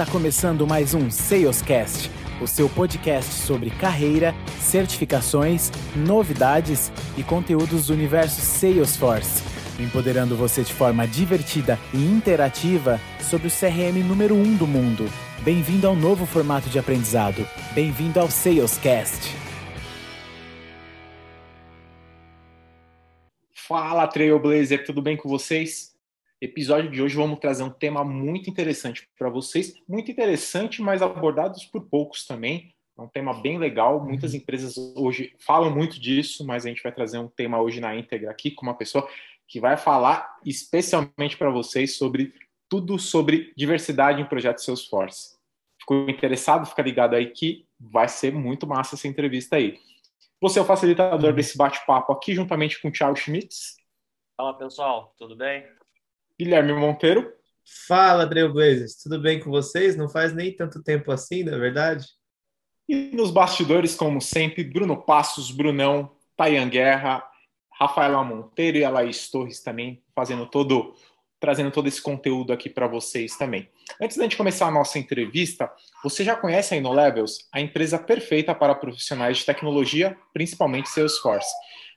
Está começando mais um Salescast, o seu podcast sobre carreira, certificações, novidades e conteúdos do universo Salesforce, empoderando você de forma divertida e interativa sobre o CRM número 1 um do mundo. Bem-vindo ao novo formato de aprendizado. Bem-vindo ao Salescast. Fala Trailblazer, tudo bem com vocês? Episódio de hoje vamos trazer um tema muito interessante para vocês, muito interessante, mas abordados por poucos também. É um tema bem legal. Muitas empresas hoje falam muito disso, mas a gente vai trazer um tema hoje na íntegra aqui com uma pessoa que vai falar especialmente para vocês sobre tudo sobre diversidade em projetos Salesforce. Ficou interessado? Fica ligado aí que vai ser muito massa essa entrevista aí. Você é o facilitador uhum. desse bate-papo aqui, juntamente com o Thiago Schmitz. Fala pessoal, tudo bem? Guilherme Monteiro. Fala, Trailblazers, tudo bem com vocês? Não faz nem tanto tempo assim, na é verdade? E nos bastidores, como sempre, Bruno Passos, Brunão, Tayan Guerra, Rafaela Monteiro e a Laís Torres também fazendo todo, trazendo todo esse conteúdo aqui para vocês também. Antes da gente começar a nossa entrevista, você já conhece a InnoLevels, a empresa perfeita para profissionais de tecnologia, principalmente Salesforce.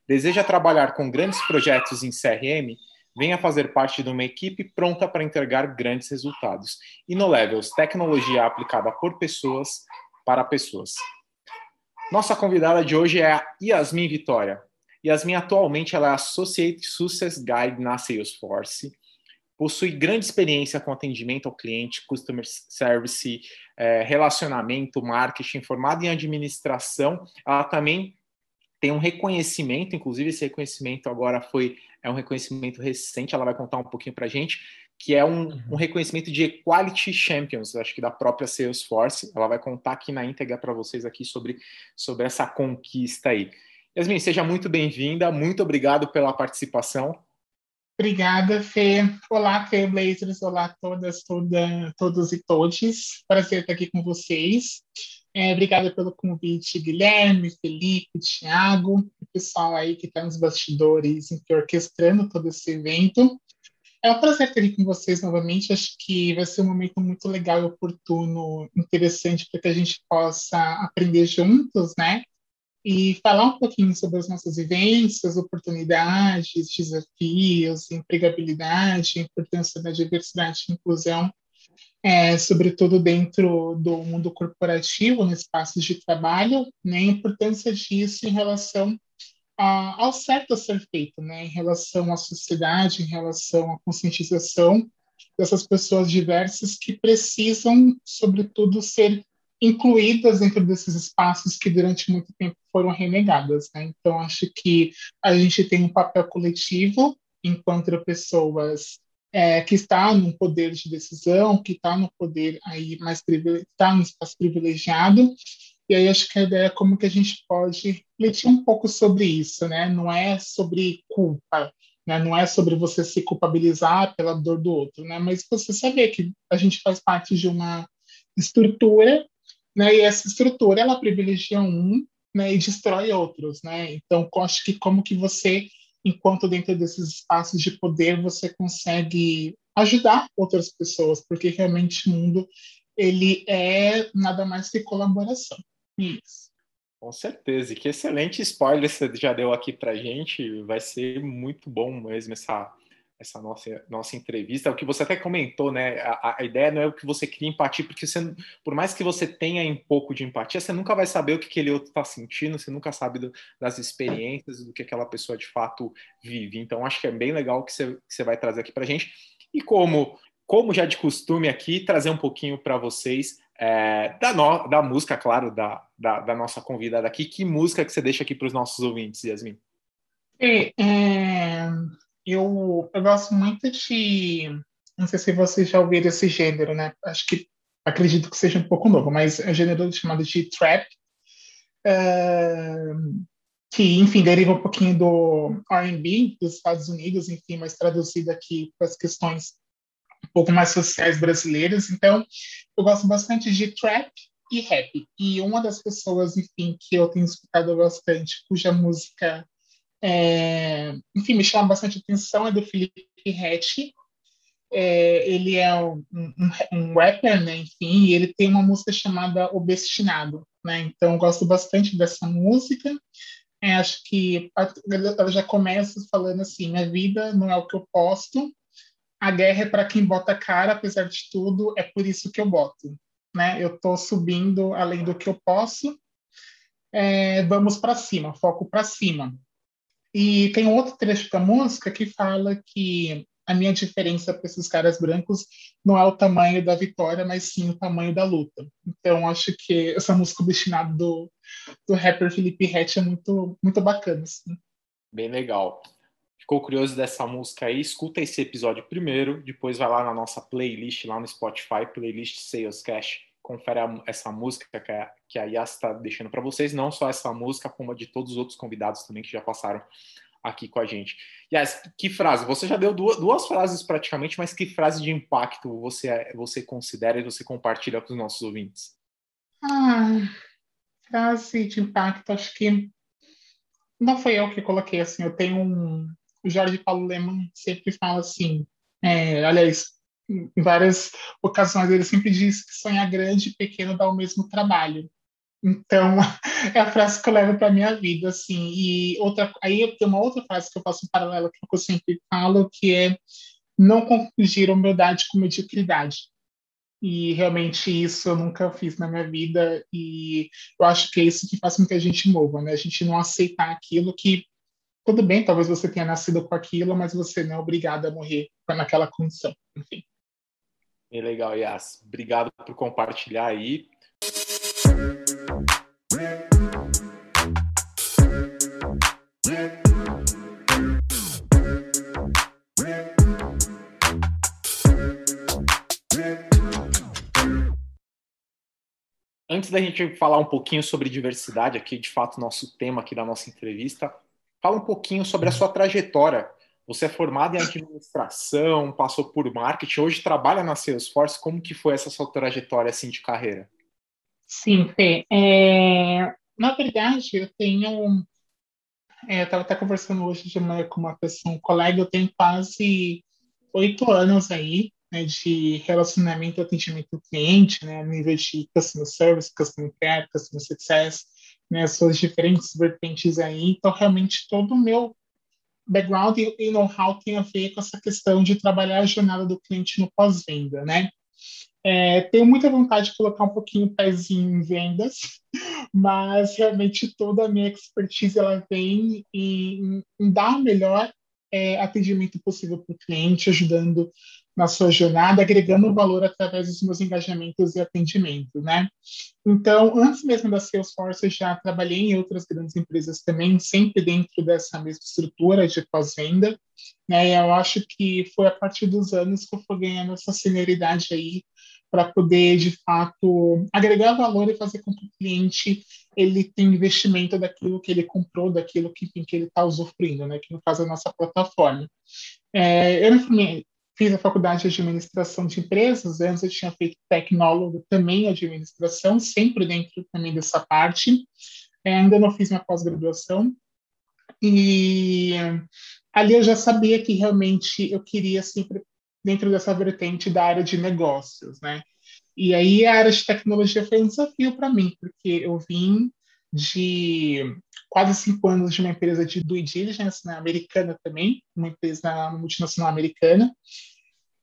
Deseja trabalhar com grandes projetos em CRM? Venha fazer parte de uma equipe pronta para entregar grandes resultados. E no Levels, tecnologia aplicada por pessoas para pessoas. Nossa convidada de hoje é a Yasmin Vitória. Yasmin atualmente ela é Associate Success Guide na Salesforce. Possui grande experiência com atendimento ao cliente, customer service, é, relacionamento, marketing, formada em administração. Ela também tem um reconhecimento, inclusive esse reconhecimento agora foi é um reconhecimento recente, ela vai contar um pouquinho para a gente, que é um, uhum. um, reconhecimento de Equality Champions, acho que da própria Salesforce. Ela vai contar aqui na íntegra para vocês aqui sobre, sobre essa conquista aí. Yasmin, seja muito bem-vinda, muito obrigado pela participação. Obrigada, Fê. Olá, Trailblazers, olá todas, toda, todos e todes. Prazer estar aqui com vocês. É, obrigada pelo convite, Guilherme, Felipe, Thiago, o pessoal aí que está nos bastidores, orquestrando todo esse evento. É um prazer estar aqui com vocês novamente. Acho que vai ser um momento muito legal e oportuno, interessante para que a gente possa aprender juntos, né? E falar um pouquinho sobre as nossas vivências, oportunidades, desafios, empregabilidade, importância da diversidade e inclusão é, sobretudo dentro do mundo corporativo, no espaços de trabalho, né, a importância disso em relação a, ao certo a ser feito, né, em relação à sociedade, em relação à conscientização dessas pessoas diversas que precisam, sobretudo, ser incluídas dentro desses espaços que durante muito tempo foram renegadas. Né? Então, acho que a gente tem um papel coletivo enquanto pessoas é, que está no poder de decisão, que está no poder aí mais está no espaço privilegiado. E aí acho que a ideia é como que a gente pode refletir um pouco sobre isso, né? Não é sobre culpa, né? Não é sobre você se culpabilizar pela dor do outro, né? Mas você saber que a gente faz parte de uma estrutura, né? E essa estrutura ela privilegia um, né? E destrói outros, né? Então, acho que como que você enquanto dentro desses espaços de poder você consegue ajudar outras pessoas, porque realmente o mundo ele é nada mais que colaboração. Isso. Com certeza, e que excelente spoiler você já deu aqui para gente, vai ser muito bom mesmo essa essa nossa, nossa entrevista, o que você até comentou, né? A, a, ideia não é o que você cria empatia, porque você, por mais que você tenha um pouco de empatia, você nunca vai saber o que aquele outro está sentindo, você nunca sabe do, das experiências, do que aquela pessoa de fato vive. Então, acho que é bem legal que você, que você vai trazer aqui para gente. E como, como já de costume aqui, trazer um pouquinho para vocês é, da, no, da música, claro, da, da, da, nossa convidada aqui. Que música que você deixa aqui para os nossos ouvintes, Yasmin? É, é, eu, eu gosto muito de. Não sei se vocês já ouviram esse gênero, né? Acho que acredito que seja um pouco novo, mas é um gênero chamado de trap, uh, que, enfim, deriva um pouquinho do R&B dos Estados Unidos, enfim, mas traduzido aqui para as questões um pouco mais sociais brasileiras. Então, eu gosto bastante de trap e rap. E uma das pessoas, enfim, que eu tenho escutado bastante, cuja música é, enfim, me chama bastante atenção é do Felipe Rett. é, ele é um, um, um, rapper, né? Enfim, e ele tem uma música chamada Obstinado, né? Então, eu gosto bastante dessa música. É, acho que ela já começa falando assim: minha vida não é o que eu posto, a guerra é para quem bota cara, apesar de tudo, é por isso que eu boto. Né? Eu estou subindo além do que eu posso. É, vamos para cima, foco para cima. E tem outro trecho da música que fala que a minha diferença para esses caras brancos não é o tamanho da vitória, mas sim o tamanho da luta. Então, acho que essa música destinada do, do rapper Felipe Rett é muito, muito bacana. Assim. Bem legal. Ficou curioso dessa música aí? Escuta esse episódio primeiro, depois vai lá na nossa playlist, lá no Spotify, playlist Sales Cash, confere a, essa música que a, que a Yas está deixando para vocês, não só essa música, como a de todos os outros convidados também que já passaram aqui com a gente. Yas, que frase? Você já deu duas, duas frases praticamente, mas que frase de impacto você, você considera e você compartilha com os nossos ouvintes? Ah, frase de impacto, acho que não foi eu que coloquei assim. Eu tenho um, o Jorge Paulo Leman sempre fala assim, é, aliás, em várias ocasiões ele sempre diz que sonhar grande e pequeno dá o mesmo trabalho. Então, é a frase que eu levo para minha vida, assim. E outra, aí tem uma outra frase que eu faço um paralelo que eu sempre falo, que é não confundir humildade com mediocridade. E realmente isso eu nunca fiz na minha vida e eu acho que é isso que faz com que a gente mova, né? A gente não aceitar aquilo que tudo bem, talvez você tenha nascido com aquilo, mas você não é obrigado a morrer naquela condição. Enfim. Bem legal, Yas. Obrigado por compartilhar aí. Antes da gente falar um pouquinho sobre diversidade, aqui de fato nosso tema aqui da nossa entrevista, Fala um pouquinho sobre a sua trajetória. Você é formado em administração, passou por marketing, hoje trabalha na Salesforce. Como que foi essa sua trajetória assim de carreira? Sim, Fê. É... Na verdade, eu tenho. É, eu estava até conversando hoje de manhã com uma pessoa, um colega, eu tenho quase oito anos aí né, de relacionamento e atendimento ao cliente, né, nível de customer service, customer care, customer success, né, suas diferentes vertentes aí. Então, realmente, todo o meu background e know-how tem a ver com essa questão de trabalhar a jornada do cliente no pós-venda, né? É, tenho muita vontade de colocar um pouquinho o pezinho em vendas, mas realmente toda a minha expertise ela vem em, em dar o melhor é, atendimento possível para o cliente, ajudando na sua jornada, agregando valor através dos meus engajamentos e atendimento, né? Então, antes mesmo da Salesforce, eu já trabalhei em outras grandes empresas também, sempre dentro dessa mesma estrutura de pós-venda, né? Eu acho que foi a partir dos anos que eu fui ganhando essa senioridade aí para poder, de fato, agregar valor e fazer com que o cliente ele tenha investimento daquilo que ele comprou, daquilo que, que ele está usufruindo, né? que no caso é a nossa plataforma. É, eu me Fiz a faculdade de administração de empresas, antes eu tinha feito tecnólogo também administração, sempre dentro também dessa parte. É, ainda não fiz uma pós-graduação. E ali eu já sabia que realmente eu queria sempre dentro dessa vertente da área de negócios, né? E aí a área de tecnologia foi um desafio para mim, porque eu vim de quase cinco anos de uma empresa de due diligence né, americana também, uma empresa multinacional americana.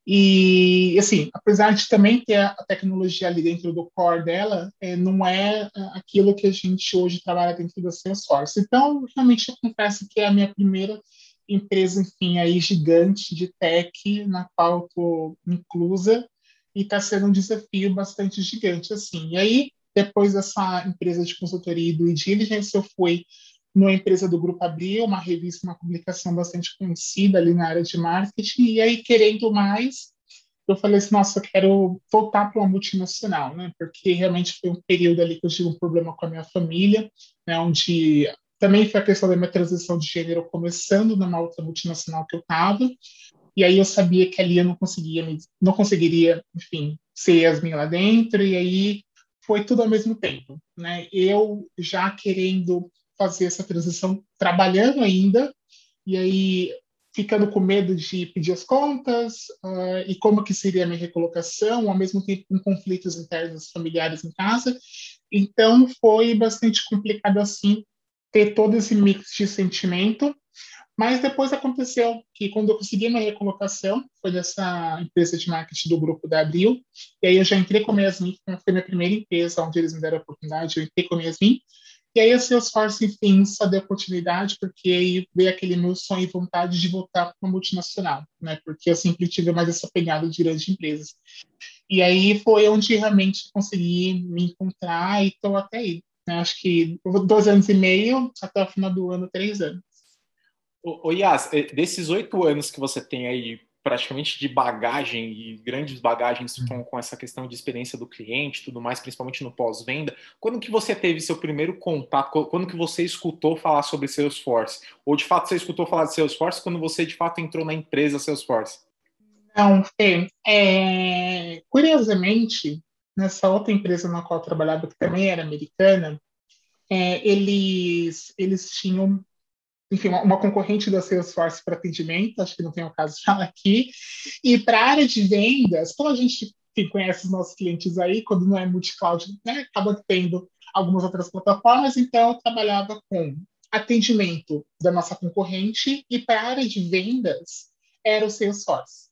E, assim, apesar de também ter a tecnologia ali dentro do core dela, é, não é, é aquilo que a gente hoje trabalha dentro da Salesforce. Então, realmente, eu confesso que é a minha primeira empresa, enfim, aí gigante de tech, na qual estou inclusa, e está sendo um desafio bastante gigante, assim. E aí, depois dessa empresa de consultoria do diligence, eu fui numa empresa do Grupo Abril, uma revista, uma publicação bastante conhecida ali na área de marketing, e aí, querendo mais, eu falei assim, nossa, eu quero voltar para uma multinacional, né, porque realmente foi um período ali que eu tive um problema com a minha família, né, onde também foi a questão da minha transição de gênero começando numa outra multinacional que eu estava, e aí eu sabia que ali eu não conseguia, não conseguiria, enfim, ser Yasmin lá dentro, e aí foi tudo ao mesmo tempo, né? Eu já querendo fazer essa transição trabalhando ainda, e aí ficando com medo de pedir as contas uh, e como que seria a minha recolocação, ao mesmo tempo com conflitos internos familiares em casa. Então foi bastante complicado assim ter todo esse mix de sentimento. Mas depois aconteceu que quando eu consegui minha recolocação, foi dessa empresa de marketing do grupo da Abril, e aí eu já entrei com a Yasmin, foi minha primeira empresa onde eles me deram a oportunidade, eu entrei com a Yasmin, e aí a Salesforce, enfim, só deu oportunidade porque aí veio aquele meu sonho e vontade de voltar para uma multinacional, né? Porque eu sempre tive mais essa pegada de grandes empresas. E aí foi onde realmente consegui me encontrar e estou até aí. Né? Acho que dois anos e meio, até o final do ano, três anos. Ô, Yas, eh, desses oito anos que você tem aí praticamente de bagagem e grandes bagagens com, uhum. com essa questão de experiência do cliente, tudo mais, principalmente no pós-venda. Quando que você teve seu primeiro contato? Quando que você escutou falar sobre Salesforce? Ou de fato você escutou falar de Salesforce quando você de fato entrou na empresa Salesforce? Não, Fê. É... Curiosamente, nessa outra empresa na qual eu trabalhava, que também era americana, é, eles, eles tinham enfim, uma, concorrente da Salesforce para atendimento, acho que não tem o caso de falar aqui. E para a área de vendas, como a gente enfim, conhece os nossos clientes aí, quando não é multi-cloud, né, acaba tendo algumas outras plataformas, então eu trabalhava com atendimento da nossa concorrente e para a área de vendas era o Salesforce.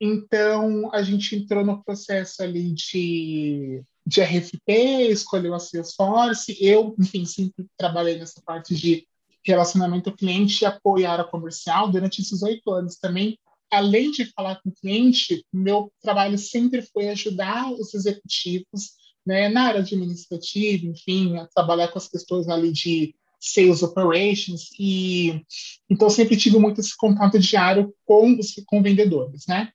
Então, a gente entrou no processo ali de, de RFP, escolheu a Salesforce. Eu, enfim, sempre trabalhei nessa parte de relacionamento cliente e apoiar a comercial durante esses oito anos também. Além de falar com o cliente, meu trabalho sempre foi ajudar os executivos né, na área administrativa, enfim, a trabalhar com as questões ali de sales operations e então sempre tive muito esse contato diário com os com vendedores, né?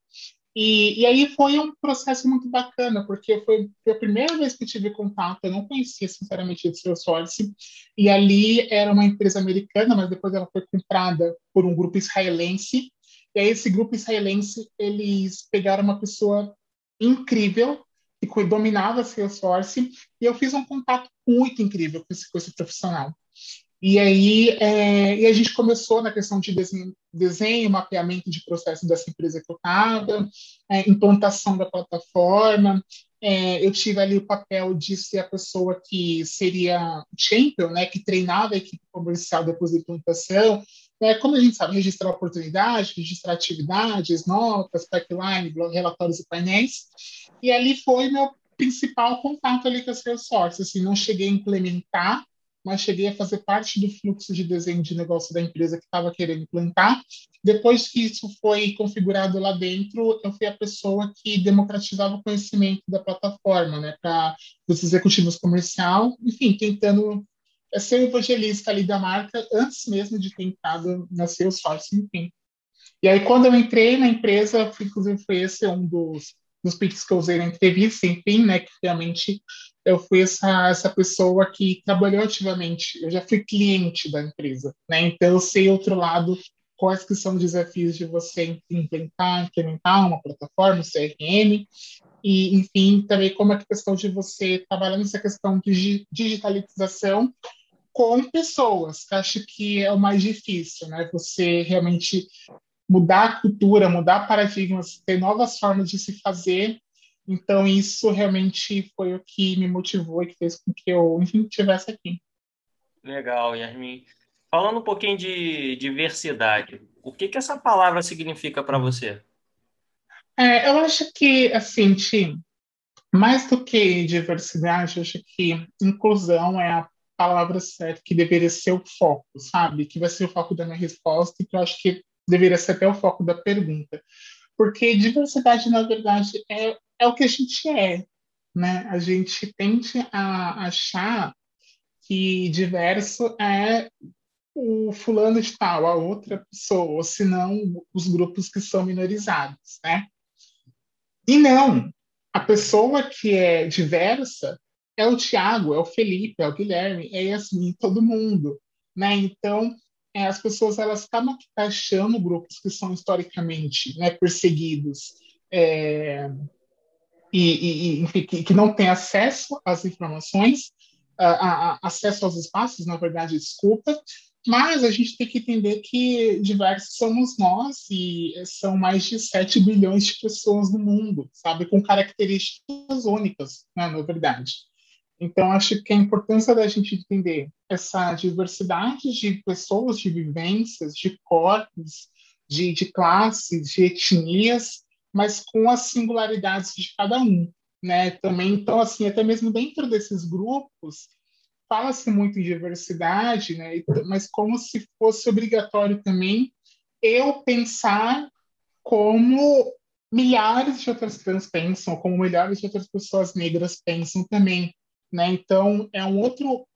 E, e aí foi um processo muito bacana, porque foi, foi a primeira vez que tive contato, eu não conhecia, sinceramente, de Salesforce, e ali era uma empresa americana, mas depois ela foi comprada por um grupo israelense, e aí esse grupo israelense, eles pegaram uma pessoa incrível, que dominava Salesforce, e eu fiz um contato muito incrível com esse, com esse profissional. E aí é, e a gente começou na questão de desenho, desenho mapeamento de processo dessa empresa que eu estava, é, implantação da plataforma. É, eu tive ali o papel de ser a pessoa que seria champion, né, que treinava a equipe comercial depois da implantação. É, como a gente sabe, registrar oportunidades, registrar atividades, notas, pipeline, relatórios e painéis. E ali foi meu principal contato ali com a Salesforce. Assim, não cheguei a implementar, mas cheguei a fazer parte do fluxo de desenho de negócio da empresa que estava querendo implantar. Depois que isso foi configurado lá dentro, eu fui a pessoa que democratizava o conhecimento da plataforma, né, para os executivos comercial, enfim, tentando ser o evangelista ali da marca antes mesmo de ter entrado na Salesforce, enfim. E aí, quando eu entrei na empresa, inclusive foi esse um dos, dos pitches que eu usei na entrevista, enfim, né, que realmente eu fui essa, essa pessoa que trabalhou ativamente, eu já fui cliente da empresa, né? Então eu sei outro lado quais que são os desafios de você implementar, implementar uma plataforma, um CRM, e enfim, também como é a questão de você trabalhar nessa questão de digitalização com pessoas, que acho que é o mais difícil, né? Você realmente mudar a cultura, mudar paradigmas, ter novas formas de se fazer então, isso realmente foi o que me motivou e que fez com que eu, enfim, estivesse aqui. Legal, Yasmin. Falando um pouquinho de diversidade, o que, que essa palavra significa para você? É, eu acho que, assim, Tim, mais do que diversidade, eu acho que inclusão é a palavra certa que deveria ser o foco, sabe? Que vai ser o foco da minha resposta e que eu acho que deveria ser até o foco da pergunta. Porque diversidade, na verdade, é é o que a gente é, né? A gente tende a achar que diverso é o fulano de tal, a outra pessoa, ou se não, os grupos que são minorizados, né? E não, a pessoa que é diversa é o Tiago, é o Felipe, é o Guilherme, é assim, todo mundo, né? Então, é, as pessoas elas acabam achando grupos que são historicamente né, perseguidos, é, e, e enfim, que, que, não tem acesso às informações, a, a, acesso aos espaços, na verdade, desculpa, Mas a gente tem que entender que diversos somos nós e são mais de 7 bilhões de pessoas no mundo, sabe? Com características únicas, né, na verdade. Então, acho que a importância da gente entender essa diversidade de pessoas, de vivências, de corpos, de, de classes, de etnias, mas com as singularidades de cada um, né? Também, então, assim, até mesmo dentro desses grupos, fala-se muito em diversidade, né? Mas como se fosse obrigatório também eu pensar como milhares de outras pessoas pensam, como milhares de outras pessoas negras pensam também, né? Então é um outro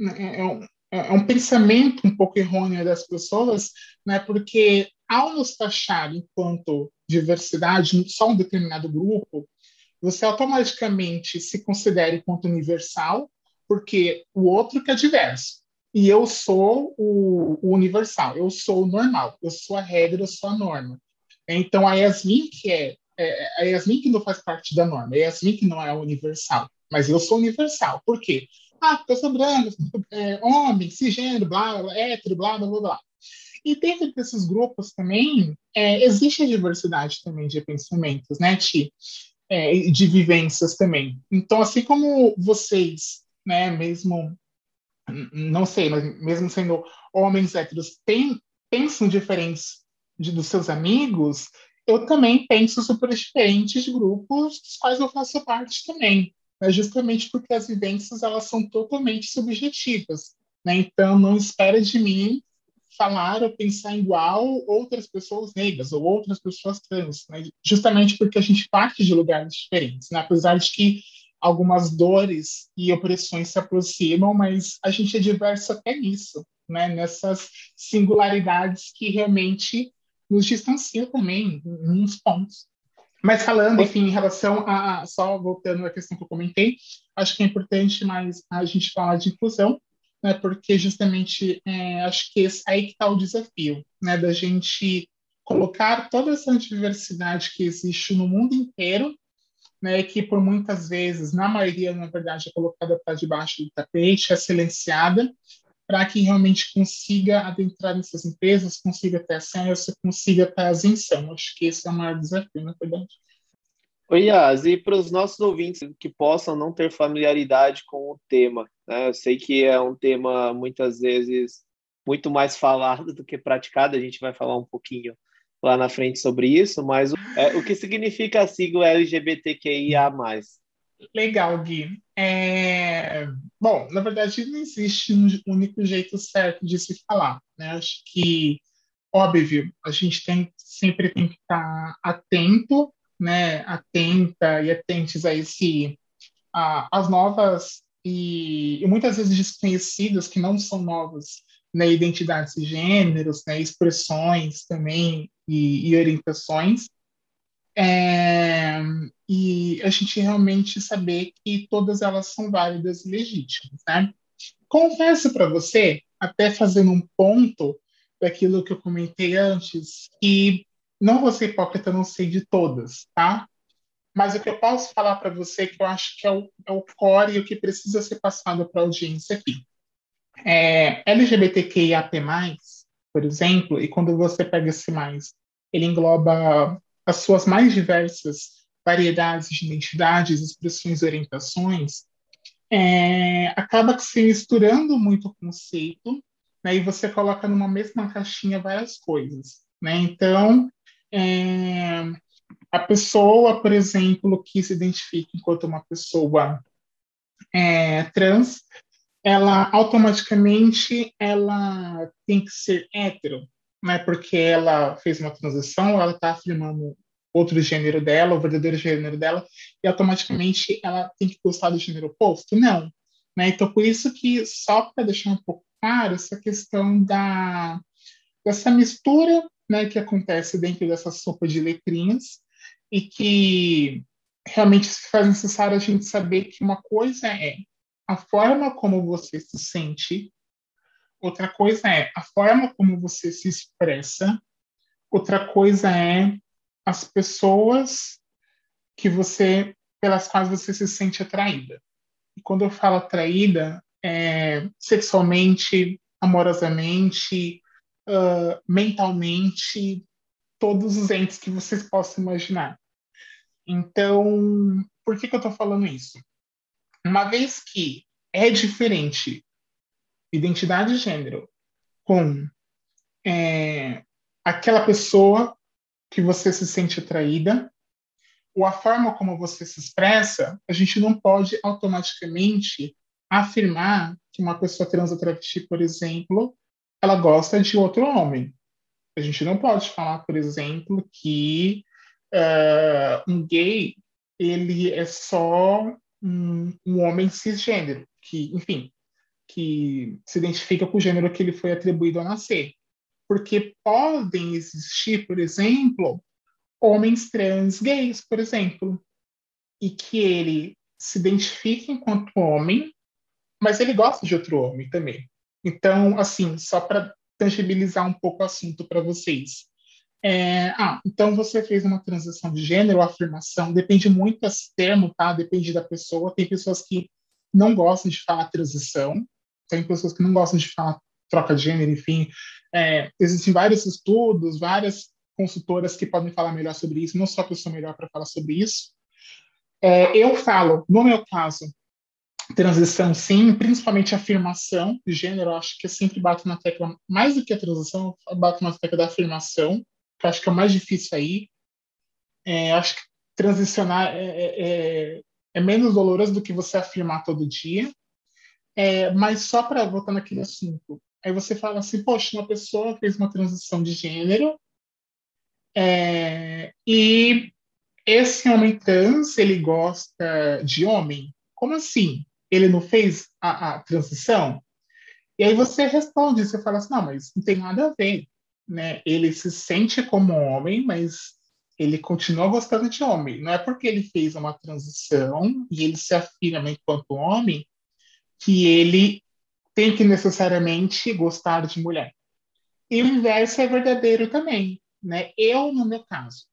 é, é um, é um pensamento um pouco errôneo das pessoas, né? Porque ao nos taxar enquanto diversidade só um determinado grupo, você automaticamente se considera enquanto universal, porque o outro que é diverso. E eu sou o, o, universal, eu sou o normal, eu sou a regra, eu sou a norma. Então, a Yasmin, que é, é a Yasmin que não faz parte da norma, a Yasmin que não é universal, mas eu sou universal. Por quê? Ah, porque eu sou branco, é, homem, cisgênero, blá, blá, hétero, blá, blá, blá, blá. E dentro desses grupos também é, existe a diversidade também de pensamentos, né, Ti? É, de vivências também. Então, assim como vocês, né, mesmo, não sei, mas mesmo sendo homens héteros, tem, pensam diferentes de, dos seus amigos, eu também penso super diferentes de grupos dos quais eu faço parte também. Né, justamente porque as vivências elas são totalmente subjetivas. Né? Então, não espera de mim falar ou pensar igual outras pessoas negras ou outras pessoas trans, né? justamente porque a gente parte de lugares diferentes, né? apesar de que algumas dores e opressões se aproximam, mas a gente é diverso até nisso, né? nessas singularidades que realmente nos distanciam também em uns pontos. Mas falando, enfim, em relação a, só voltando à questão que eu comentei, acho que é importante mais a gente falar de inclusão, né, porque justamente é, acho que esse, aí que está o desafio, né, da gente colocar toda essa diversidade que existe no mundo inteiro, né, que por muitas vezes, na maioria, na verdade, é colocada para debaixo do tapete, é silenciada, para que realmente consiga adentrar nessas empresas, consiga ter acesso, consiga ter isenção. Acho que esse é o maior desafio, na verdade. Oi, Yas, e para os nossos ouvintes que possam não ter familiaridade com o tema, né? Eu sei que é um tema muitas vezes muito mais falado do que praticado, a gente vai falar um pouquinho lá na frente sobre isso, mas é, o que significa a sigla LGBTQIA+. Legal, Gui. É... Bom, na verdade, não existe um único jeito certo de se falar. Né? Acho que, óbvio, a gente tem, sempre tem que estar atento né, atenta e atentes a esse a, as novas e, e, muitas vezes desconhecidas que não são novas né, identidades de gêneros, né, expressões também e, e orientações é, e a gente realmente saber que todas elas são válidas e legítimas, né? Confesso para você, até fazendo um ponto daquilo que eu comentei antes, que não vou ser hipócrita, não sei de todas, tá? Mas o que eu posso falar para você que eu acho que é o, é o core e o que precisa ser passado para a audiência aqui. É, LGBTQIAP+, por exemplo, e quando você pega esse mais, ele engloba as suas mais diversas variedades de identidades, expressões e orientações, é, acaba se misturando muito o conceito, né, e você coloca numa mesma caixinha várias coisas. Né? Então, é, a pessoa, por exemplo, que se identifica enquanto uma pessoa é, trans, ela automaticamente ela tem que ser hétero, né? Porque ela fez uma transição, ela está afirmando outro gênero dela, o verdadeiro gênero dela, e automaticamente ela tem que gostar do gênero oposto? Não. Né? Então, por isso que, só para deixar um pouco claro, essa questão da, dessa mistura né, que acontece dentro dessa sopa de letrinhas e que realmente faz necessário a gente saber que uma coisa é a forma como você se sente, outra coisa é a forma como você se expressa, outra coisa é as pessoas que você pelas quais você se sente atraída. E quando eu falo atraída, é, sexualmente, amorosamente, uh, mentalmente, todos os entes que vocês possam imaginar. Então, por que, que eu estou falando isso? Uma vez que é diferente identidade de gênero com é, aquela pessoa que você se sente atraída, ou a forma como você se expressa, a gente não pode automaticamente afirmar que uma pessoa trans ou travesti, por exemplo, ela gosta de outro homem. A gente não pode falar, por exemplo, que uh, um gay ele é só um, um homem cisgênero, que, enfim, que se identifica com o gênero que ele foi atribuído ao nascer. Porque podem existir, por exemplo, homens trans gays, por exemplo, e que ele se identifica enquanto homem, mas ele gosta de outro homem também. Então, assim, só para tangibilizar um pouco o assunto para vocês. É, ah, então você fez uma transição de gênero, afirmação, depende muito desse termo, tá? Depende da pessoa. Tem pessoas que não gostam de falar transição, tem pessoas que não gostam de falar troca de gênero, enfim. É, existem vários estudos, várias consultoras que podem falar melhor sobre isso, não só a pessoa melhor para falar sobre isso. É, eu falo, no meu caso, transição sim, principalmente afirmação de gênero, eu acho que eu sempre bato na tecla, mais do que a transição, eu bato na tecla da afirmação, que eu acho que é o mais difícil aí. É, acho que transicionar é, é, é, é menos doloroso do que você afirmar todo dia. É, mas só para voltar naquele assunto, aí você fala assim, poxa, uma pessoa fez uma transição de gênero, é, e esse homem trans, ele gosta de homem? Como assim? Ele não fez a, a transição? E aí você responde, você fala assim, não, mas não tem nada a ver. Né? Ele se sente como homem, mas ele continua gostando de homem. Não é porque ele fez uma transição e ele se afirma enquanto homem que ele tem que necessariamente gostar de mulher. E o inverso é verdadeiro também. Né? Eu, no meu caso,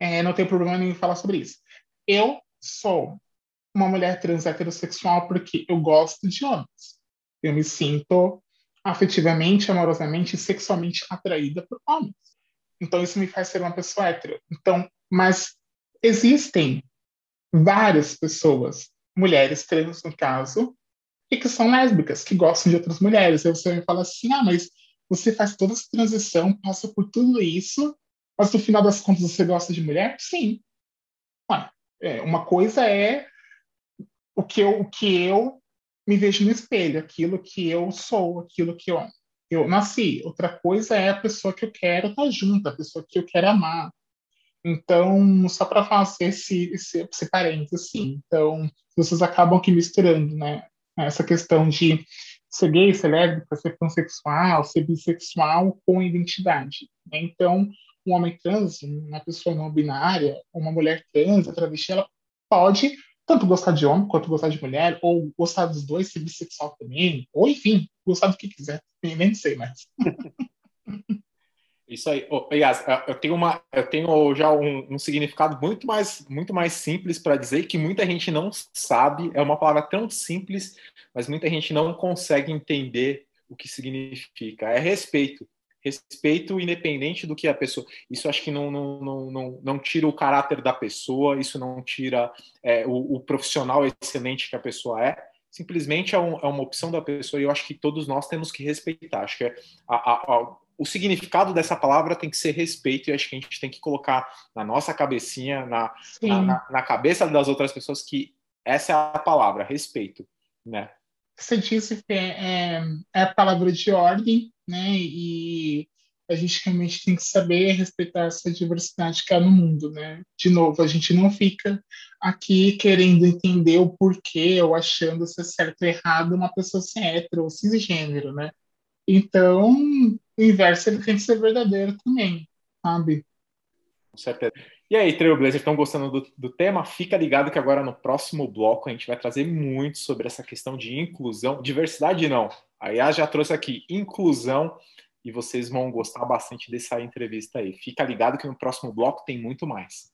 é, não tenho problema nenhum em falar sobre isso. Eu sou uma mulher trans heterossexual porque eu gosto de homens. Eu me sinto afetivamente, amorosamente e sexualmente atraída por homens. Então isso me faz ser uma pessoa hétero. Então, mas existem várias pessoas, mulheres trans no caso, e que são lésbicas, que gostam de outras mulheres. Aí você me fala assim: "Ah, mas você faz toda essa transição, passa por tudo isso, mas no final das contas você gosta de mulher? Sim. É, uma coisa é o que, eu, o que eu me vejo no espelho, aquilo que eu sou, aquilo que eu, eu nasci. Outra coisa é a pessoa que eu quero estar junto, a pessoa que eu quero amar. Então, só para fazer esse, esse, esse parênteses, assim. Então, vocês acabam aqui misturando, né? Essa questão de ser gay, ser lésbica, ser pansexual, ser bissexual com identidade. Né? Então, um homem trans, uma pessoa não binária, uma mulher trans, travesti, ela pode tanto gostar de homem quanto gostar de mulher, ou gostar dos dois, ser bissexual também, ou enfim, gostar do que quiser, nem sei mais. Isso aí. Oh, Yas, eu tenho uma, eu tenho já um, um significado muito mais, muito mais simples para dizer que muita gente não sabe. É uma palavra tão simples, mas muita gente não consegue entender o que significa. É respeito. Respeito independente do que a pessoa. Isso acho que não, não, não, não, não tira o caráter da pessoa, isso não tira é, o, o, profissional excelente que a pessoa é. Simplesmente é, um, é, uma opção da pessoa e eu acho que todos nós temos que respeitar. Acho que é a, a, a o significado dessa palavra tem que ser respeito, e acho que a gente tem que colocar na nossa cabecinha, na, na, na, cabeça das outras pessoas, que essa é a palavra, respeito, né? Você disse que é, é a palavra de ordem, né? E a gente realmente tem que saber respeitar essa diversidade que há no mundo, né? De novo, a gente não fica aqui querendo entender o porquê ou achando se é certo ou errado uma pessoa ser hétero ou cisgênero, né? Então, o inverso ele tem que ser verdadeiro também, sabe? Com certeza. E aí, Trailblazer, estão gostando do, do, tema? Fica ligado que agora no próximo bloco a gente vai trazer muito sobre essa questão de inclusão. Diversidade não. A IA já trouxe aqui inclusão e vocês vão gostar bastante dessa entrevista aí. Fica ligado que no próximo bloco tem muito mais.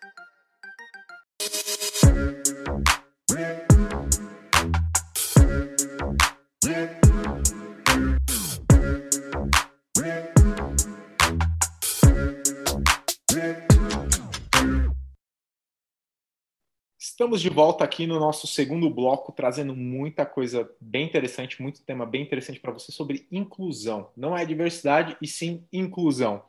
Estamos de volta aqui no nosso segundo bloco, trazendo muita coisa bem interessante, muito tema bem interessante para você sobre inclusão. Não é diversidade, e sim inclusão.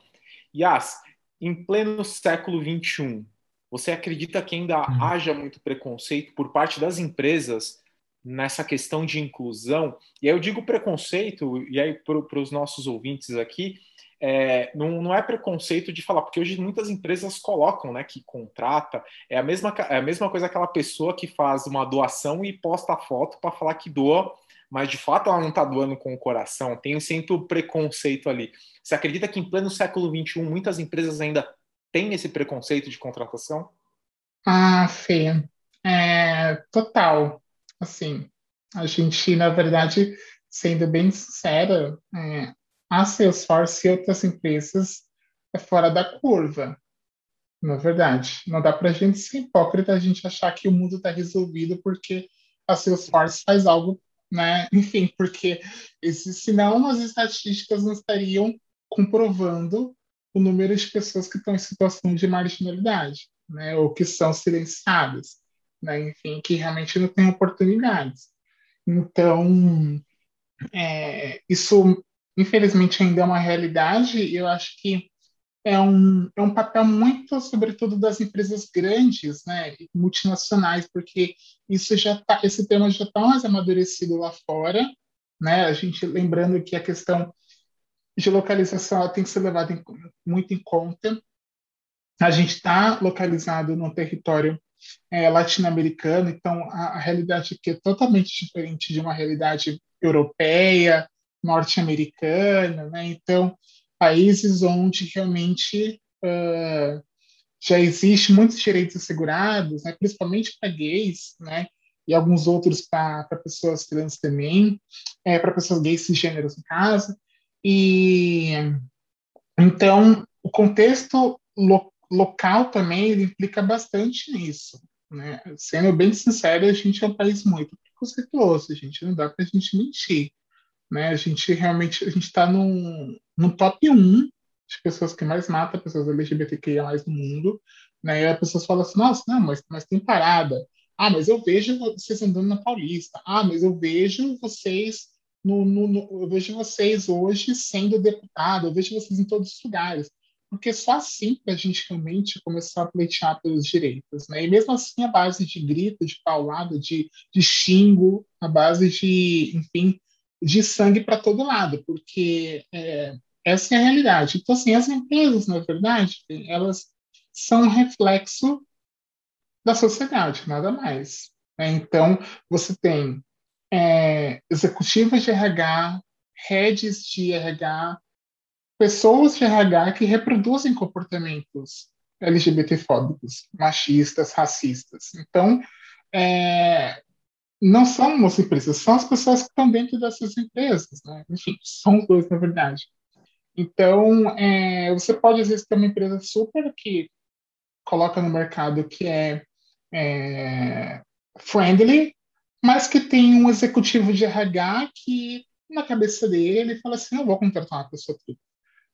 Yas, em pleno século XXI, você acredita que ainda uhum. haja muito preconceito por parte das empresas nessa questão de inclusão? E aí eu digo preconceito, e aí para os nossos ouvintes aqui, é, não, não, é preconceito de falar, porque hoje muitas empresas colocam, né, que contrata, é a mesma, é a mesma coisa aquela pessoa que faz uma doação e posta a foto para falar que doa, mas de fato ela não está doando com o coração, tem sempre o preconceito ali. Você acredita que em pleno século XXI muitas empresas ainda têm esse preconceito de contratação? Ah, Fê, é, total. Assim, a gente, na verdade, sendo bem sincera, é, a Salesforce e outras empresas é fora da curva, na verdade. Não dá para a gente ser hipócrita, a gente achar que o mundo está resolvido porque a Salesforce faz algo, né? Enfim, porque senão as estatísticas não estariam comprovando o número de pessoas que estão em situação de marginalidade, né? Ou que são silenciadas, né? Enfim, que realmente não têm oportunidades. Então, é, isso infelizmente ainda é uma realidade, eu acho que é um, é um papel muito, sobretudo, das empresas grandes, né, multinacionais, porque isso já tá, esse tema já está mais amadurecido lá fora, né, a gente lembrando que a questão de localização tem que ser levada em, muito em conta. A gente está localizado no território é, latino-americano, então a, a realidade aqui é totalmente diferente de uma realidade europeia, norte-americana, né? Então, países onde realmente uh, já existe muitos direitos assegurados, né? principalmente para gays, né? E alguns outros para pessoas trans também, é, para pessoas gays cisgêneros no caso. E então o contexto lo local também ele implica bastante nisso. Né? Sendo bem sincero, a gente é um país muito preconceituoso, gente não dá para a gente mentir. Né? A gente realmente a gente está no, no top 1 de pessoas que mais matam pessoas LGBTQIA no mundo. Né? E as pessoas falam assim, nossa, não, mas, mas tem parada. Ah, mas eu vejo vocês andando na Paulista. Ah, mas eu vejo vocês no, no, no, eu vejo vocês hoje sendo deputado, eu vejo vocês em todos os lugares. Porque só assim que a gente realmente começar a pleitear pelos direitos. Né? E mesmo assim, a base de grito, de paulada, de, de xingo, a base de, enfim, de sangue para todo lado, porque é, essa é a realidade. Então, assim, as empresas, na verdade, elas são um reflexo da sociedade, nada mais. Né? Então, você tem é, executivos de RH, redes de RH, pessoas de RH que reproduzem comportamentos LGBTfóbicos, machistas, racistas. Então, é, não são as empresas, são as pessoas que estão dentro dessas empresas, né? Enfim, são os dois, na verdade. Então, é, você pode, às vezes, ter uma empresa super que coloca no mercado que é, é friendly, mas que tem um executivo de RH que, na cabeça dele, fala assim, eu vou contratar uma pessoa aqui,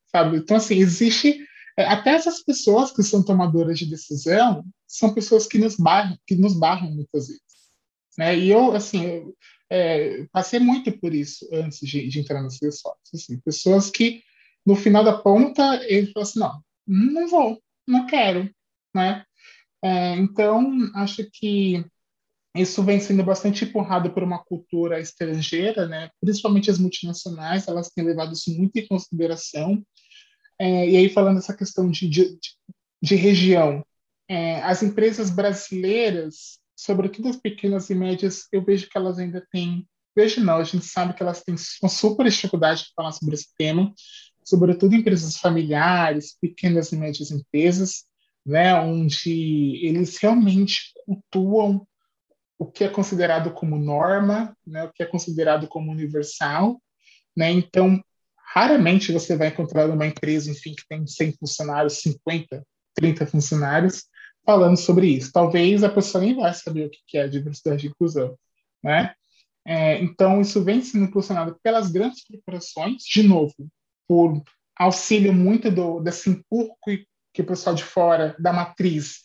sabe? Então, assim, existe... É, até essas pessoas que são tomadoras de decisão são pessoas que nos barram, que nos barram muitas vezes. Né? E eu, assim, eu, é, passei muito por isso antes de, de entrar nas Salesforce. Assim, pessoas que, no final da ponta, ele falou assim, não, não vou, não quero, né? É, então, acho que isso vem sendo bastante empurrado por uma cultura estrangeira, né? Principalmente as multinacionais, elas têm levado isso muito em consideração. É, e aí, falando essa questão de, de, de região, é, as empresas brasileiras sobretudo as pequenas e médias, eu vejo que elas ainda têm, vejo não, a gente sabe que elas têm uma super dificuldade de falar sobre esse tema, sobretudo empresas familiares, pequenas e médias empresas, né, onde eles realmente cultuam o que é considerado como norma, né, o que é considerado como universal, né? Então, raramente você vai encontrar uma empresa, enfim, que tem 100 funcionários, 50, 30 funcionários, falando sobre isso. Talvez a pessoa nem vai saber o que é diversidade e inclusão, né? É, então, isso vem sendo impulsionado pelas grandes corporações, de novo, por auxílio muito do, desse empurro que o pessoal de fora da matriz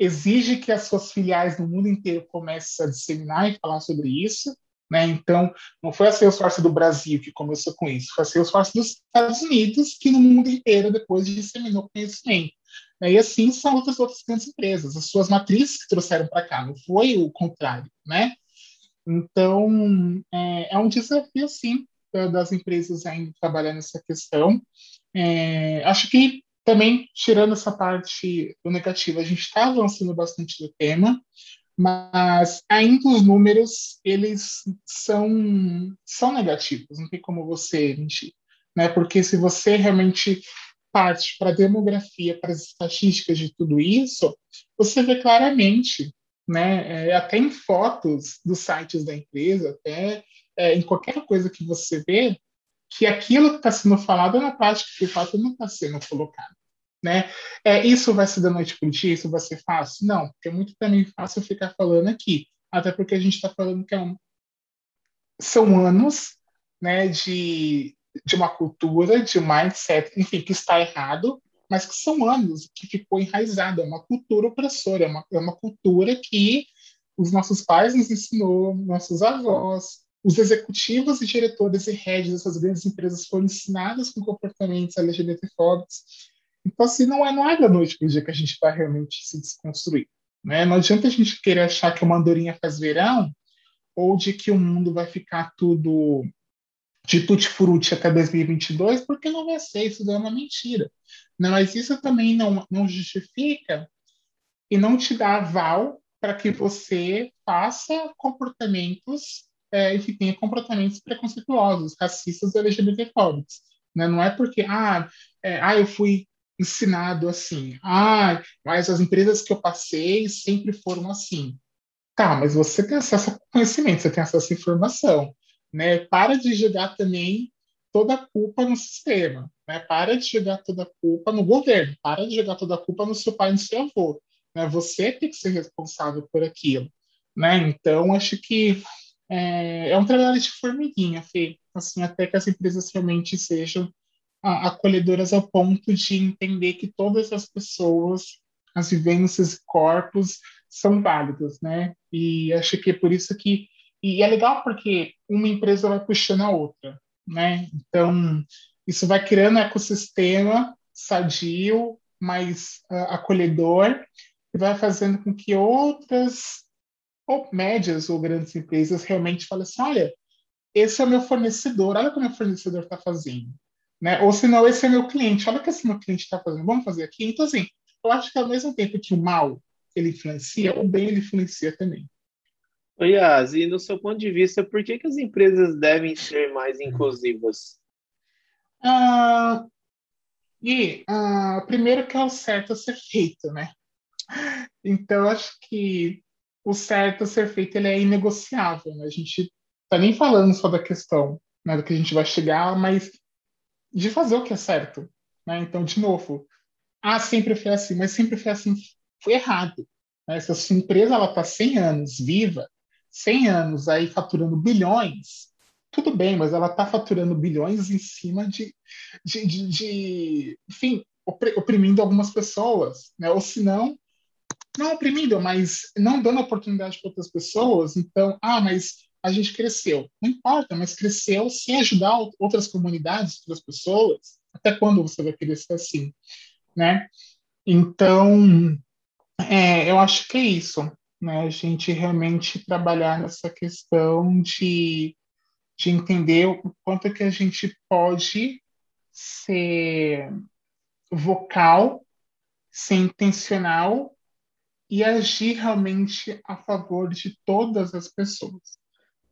exige que as suas filiais no mundo inteiro comecem a disseminar e falar sobre isso. Né? Então, não foi a Salesforce do Brasil que começou com isso, foi a Salesforce dos Estados Unidos que no mundo inteiro depois disseminou conhecimento. Né? E assim são outras outras grandes empresas, as suas matrizes que trouxeram para cá, não foi o contrário, né? Então, é, é um desafio, sim, das empresas ainda trabalhar nessa questão. É, acho que também, tirando essa parte do negativo, a gente está avançando bastante no tema, mas ainda os números, eles são, são negativos, não tem como você mentir. Né? Porque se você realmente parte para a demografia, para as estatísticas de tudo isso, você vê claramente, né, é, até em fotos dos sites da empresa, até é, em qualquer coisa que você vê, que aquilo que está sendo falado na prática, de fato, não está sendo colocado. Né? É, isso vai ser da noite para o dia? Isso vai ser fácil? Não, porque é muito também fácil ficar falando aqui, até porque a gente está falando que é um, são anos né, de, de uma cultura, de mindset, enfim, que está errado, mas que são anos que ficou enraizado, é uma cultura opressora, é uma, é uma cultura que os nossos pais nos ensinou, nossos avós, os executivos e diretores e heads dessas grandes empresas foram ensinados com comportamentos LGBTfóbicos. Então, assim, não é, não é da noite para o dia que a gente vai realmente se desconstruir. Né? Não adianta a gente querer achar que uma andorinha faz verão ou de que o mundo vai ficar tudo de tutti-frutti até 2022, porque não vai ser, isso é uma mentira. Não, mas isso também não, não justifica e não te dá aval para que você faça comportamentos é, e que tenha comportamentos preconceituosos, racistas ou LGBTfóbicos. Né? Não é porque, ah, é, ah, eu fui ensinado assim, ah, mas as empresas que eu passei sempre foram assim. Tá, mas você tem acesso a conhecimento, você tem acesso à informação. Né? Para de jogar também toda a culpa no sistema. Né? Para de jogar toda a culpa no governo. Para de jogar toda a culpa no seu pai e no seu avô. Né? Você tem que ser responsável por aquilo. Né? Então, acho que é, é um trabalho de formiguinha, Fê, assim, até que as empresas realmente sejam acolhedoras ao ponto de entender que todas as pessoas, as vivências e corpos são válidos, né? E acho que é por isso que e é legal porque uma empresa vai puxando a outra, né? Então isso vai criando um ecossistema sadio, mais uh, acolhedor, e vai fazendo com que outras ou médias ou grandes empresas realmente falem assim, olha, esse é o meu fornecedor, olha o que o meu fornecedor está fazendo. Né? Ou se não, esse é meu cliente, olha o que esse meu cliente está fazendo, vamos fazer aqui. Então, assim, eu acho que ao mesmo tempo que o mal ele influencia, o bem ele influencia também. Oi, Yas, e no seu ponto de vista, por que, que as empresas devem ser mais inclusivas? Ah, e ah, primeiro que é o certo a ser feito, né? Então, acho que o certo a ser feito ele é inegociável. Né? A gente está nem falando só da questão né, do que a gente vai chegar, mas de fazer o que é certo. Né? Então, de novo, ah, sempre foi assim, mas sempre foi assim, foi errado. Né? Se a sua empresa está 100 anos viva, 100 anos aí faturando bilhões, tudo bem, mas ela está faturando bilhões em cima de, de, de, de enfim, oprimindo algumas pessoas, né? ou se não, não oprimindo, mas não dando oportunidade para outras pessoas. Então, ah, mas a gente cresceu. Não importa, mas cresceu sem ajudar outras comunidades, outras pessoas. Até quando você vai ser assim, né? Então, é, eu acho que é isso, né? A gente realmente trabalhar nessa questão de, de entender o quanto que a gente pode ser vocal, ser intencional e agir realmente a favor de todas as pessoas.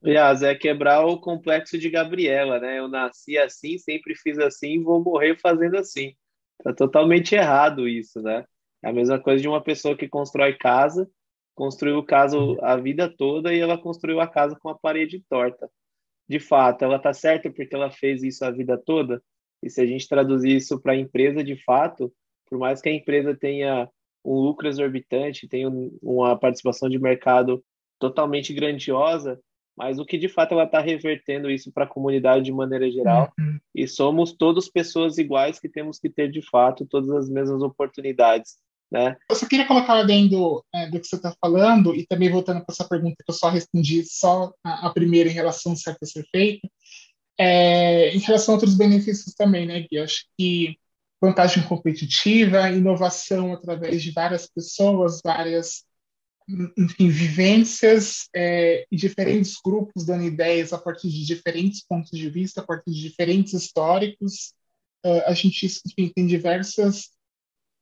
Aliás, é quebrar o complexo de Gabriela, né? Eu nasci assim, sempre fiz assim, vou morrer fazendo assim. Tá totalmente errado isso, né? É a mesma coisa de uma pessoa que constrói casa, construiu casa a vida toda e ela construiu a casa com a parede torta. De fato, ela tá certa porque ela fez isso a vida toda? E se a gente traduzir isso para a empresa, de fato, por mais que a empresa tenha um lucro exorbitante, tenha uma participação de mercado totalmente grandiosa, mas o que de fato ela está revertendo isso para a comunidade de maneira geral. Uhum. E somos todos pessoas iguais que temos que ter de fato todas as mesmas oportunidades. Né? Eu só queria colocar dentro é, do que você está falando, e também voltando para essa pergunta que eu só respondi, só a, a primeira em relação ao certo a ser feito, é, em relação a outros benefícios também, né, Gui? Acho que vantagem competitiva, inovação através de várias pessoas, várias enfim, vivências é, e diferentes grupos dando ideias a partir de diferentes pontos de vista, a partir de diferentes históricos. Uh, a gente enfim, tem diversas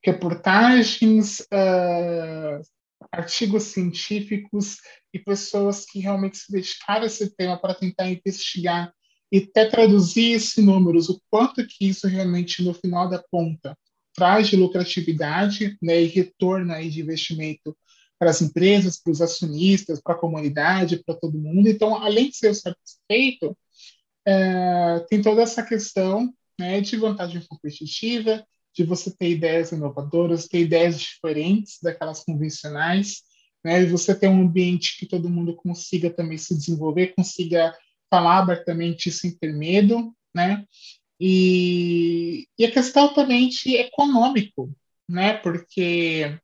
reportagens, uh, artigos científicos e pessoas que realmente se dedicaram a esse tema para tentar investigar e até traduzir esses números, o quanto que isso realmente, no final da conta, traz de lucratividade né, e retorno aí de investimento para as empresas, para os acionistas, para a comunidade, para todo mundo. Então, além de ser satisfeito, é, tem toda essa questão né, de vantagem competitiva, de você ter ideias inovadoras, ter ideias diferentes daquelas convencionais, né, e você ter um ambiente que todo mundo consiga também se desenvolver, consiga falar abertamente sem ter medo, né? E, e a questão também de econômico, né? Porque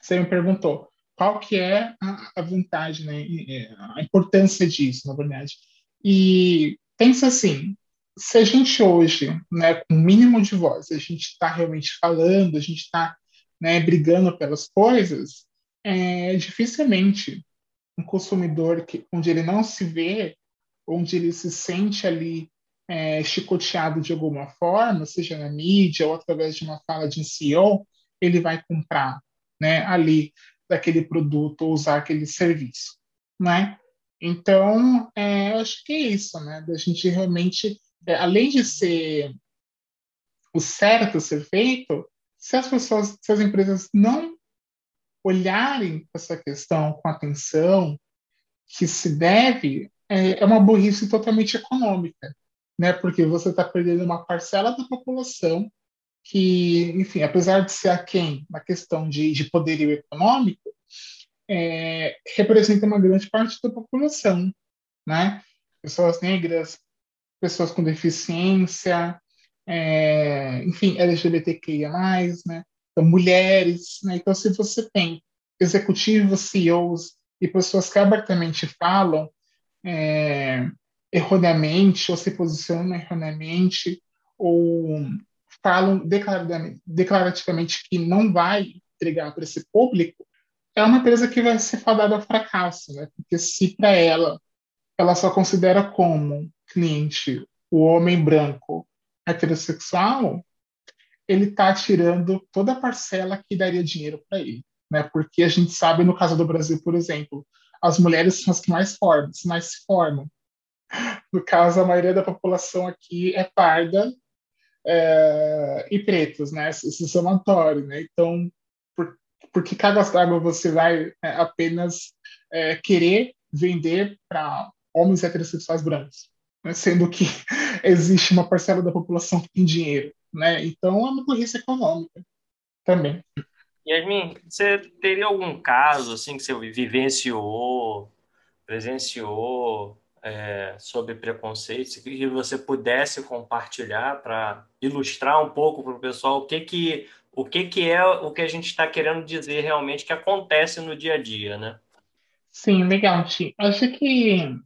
você me perguntou qual que é a, a vantagem, né? A importância disso, na verdade. E pensa assim, se a gente hoje, né, com o mínimo de voz, a gente está realmente falando, a gente está né, brigando pelas coisas, é, dificilmente um consumidor que, onde ele não se vê, onde ele se sente ali é, chicoteado de alguma forma, seja na mídia ou através de uma fala de um CEO, ele vai comprar né, ali daquele produto ou usar aquele serviço, né? Então, é, eu acho que é isso, né? Da gente realmente, é, além de ser o certo ser feito, se as pessoas, se as empresas não olharem essa questão com atenção que se deve, é, é uma burrice totalmente econômica, né? Porque você está perdendo uma parcela da população que, enfim, apesar de ser aquém na questão de, de poderio econômico, é, representa uma grande parte da população, né? Pessoas negras, pessoas com deficiência, é, enfim, LGBTQIA+, né? Então, mulheres, né? Então, se você tem executivos, CEOs e pessoas que abertamente falam é, erroneamente ou se posicionam erroneamente ou falam declarativamente que não vai entregar para esse público, é uma empresa que vai ser fadada ao fracasso, né? Porque se para ela ela só considera como cliente o homem branco heterossexual, ele está tirando toda a parcela que daria dinheiro para ele, né? Porque a gente sabe no caso do Brasil, por exemplo, as mulheres são as que mais formam, mais se formam. No caso, a maioria da população aqui é parda é, e pretos, né? Esse somatório, né? Então, por, por que cargas d'água você vai é, apenas é, querer vender para homens heterossexuais brancos? Né? Sendo que existe uma parcela da população que tem dinheiro, né? Então, é uma burrice econômica também. Yasmin, você teria algum caso assim que você vivenciou, presenciou, é, sobre preconceitos que você pudesse compartilhar para ilustrar um pouco para o pessoal o que que o que que é o que a gente está querendo dizer realmente que acontece no dia a dia, né? Sim, legal, Ti. Acho que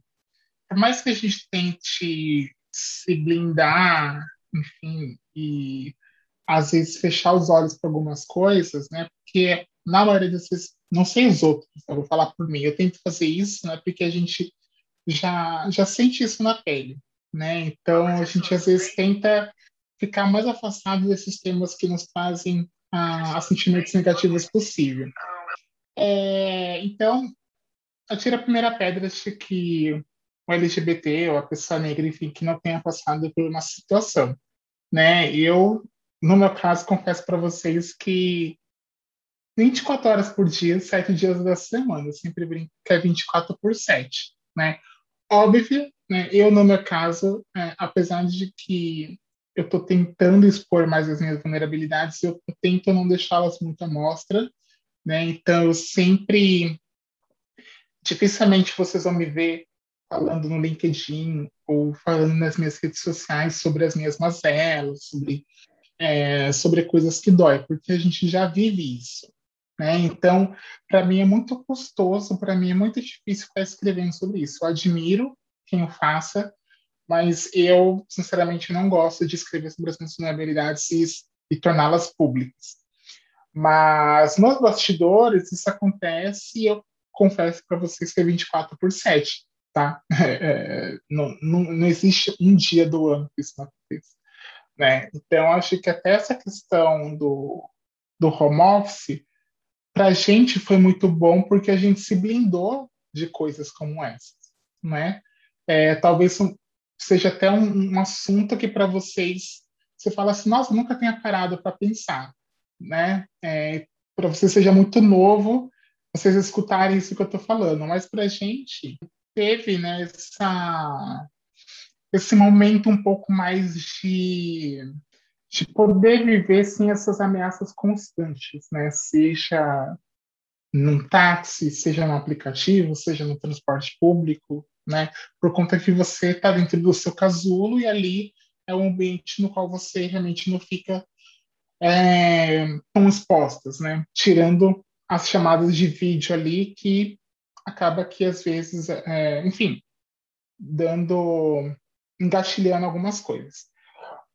por mais que a gente tente se blindar, enfim, e às vezes fechar os olhos para algumas coisas, né? Porque na maioria das vezes, não sei os outros, eu vou falar por mim, eu tento fazer isso, né? Porque a gente já, já sente isso na pele, né? Então a gente às vezes tenta ficar mais afastado desses temas que nos trazem a, a sentimentos negativos possível. É, então, atira a primeira pedra de que o LGBT ou a pessoa negra, enfim, que não tenha passado por uma situação, né? Eu, no meu caso, confesso para vocês que 24 horas por dia, 7 dias da semana, eu sempre brinco que é 24 por 7, né? Óbvio, né, eu, no meu caso, é, apesar de que eu estou tentando expor mais as minhas vulnerabilidades, eu tento não deixá-las muito à mostra, né? Então, eu sempre... Dificilmente vocês vão me ver falando no LinkedIn ou falando nas minhas redes sociais sobre as minhas mazelas, sobre, é, sobre coisas que dói, porque a gente já vive isso. Né? Então, para mim é muito custoso, para mim é muito difícil ficar escrevendo sobre isso. Eu admiro quem o faça, mas eu, sinceramente, não gosto de escrever sobre as minhas vulnerabilidades e, e torná-las públicas. Mas nos bastidores isso acontece e eu confesso para vocês que é 24 por 7 tá? É, não, não, não existe um dia do ano que isso não aconteça. Né? Então, acho que até essa questão do, do home office, para a gente foi muito bom porque a gente se blindou de coisas como essas. Né? É, talvez seja até um, um assunto que para vocês você fala assim, nossa, nunca tinha parado para pensar. Né? É, para você seja muito novo vocês escutarem isso que eu estou falando, mas para a gente teve né, essa, esse momento um pouco mais de, de poder viver sem essas ameaças constantes, né? seja num táxi, seja no aplicativo, seja no transporte público, né? por conta que você está dentro do seu casulo e ali é um ambiente no qual você realmente não fica é, tão expostas, né? tirando as chamadas de vídeo ali que acaba que às vezes, é, enfim, dando, engatilhando algumas coisas.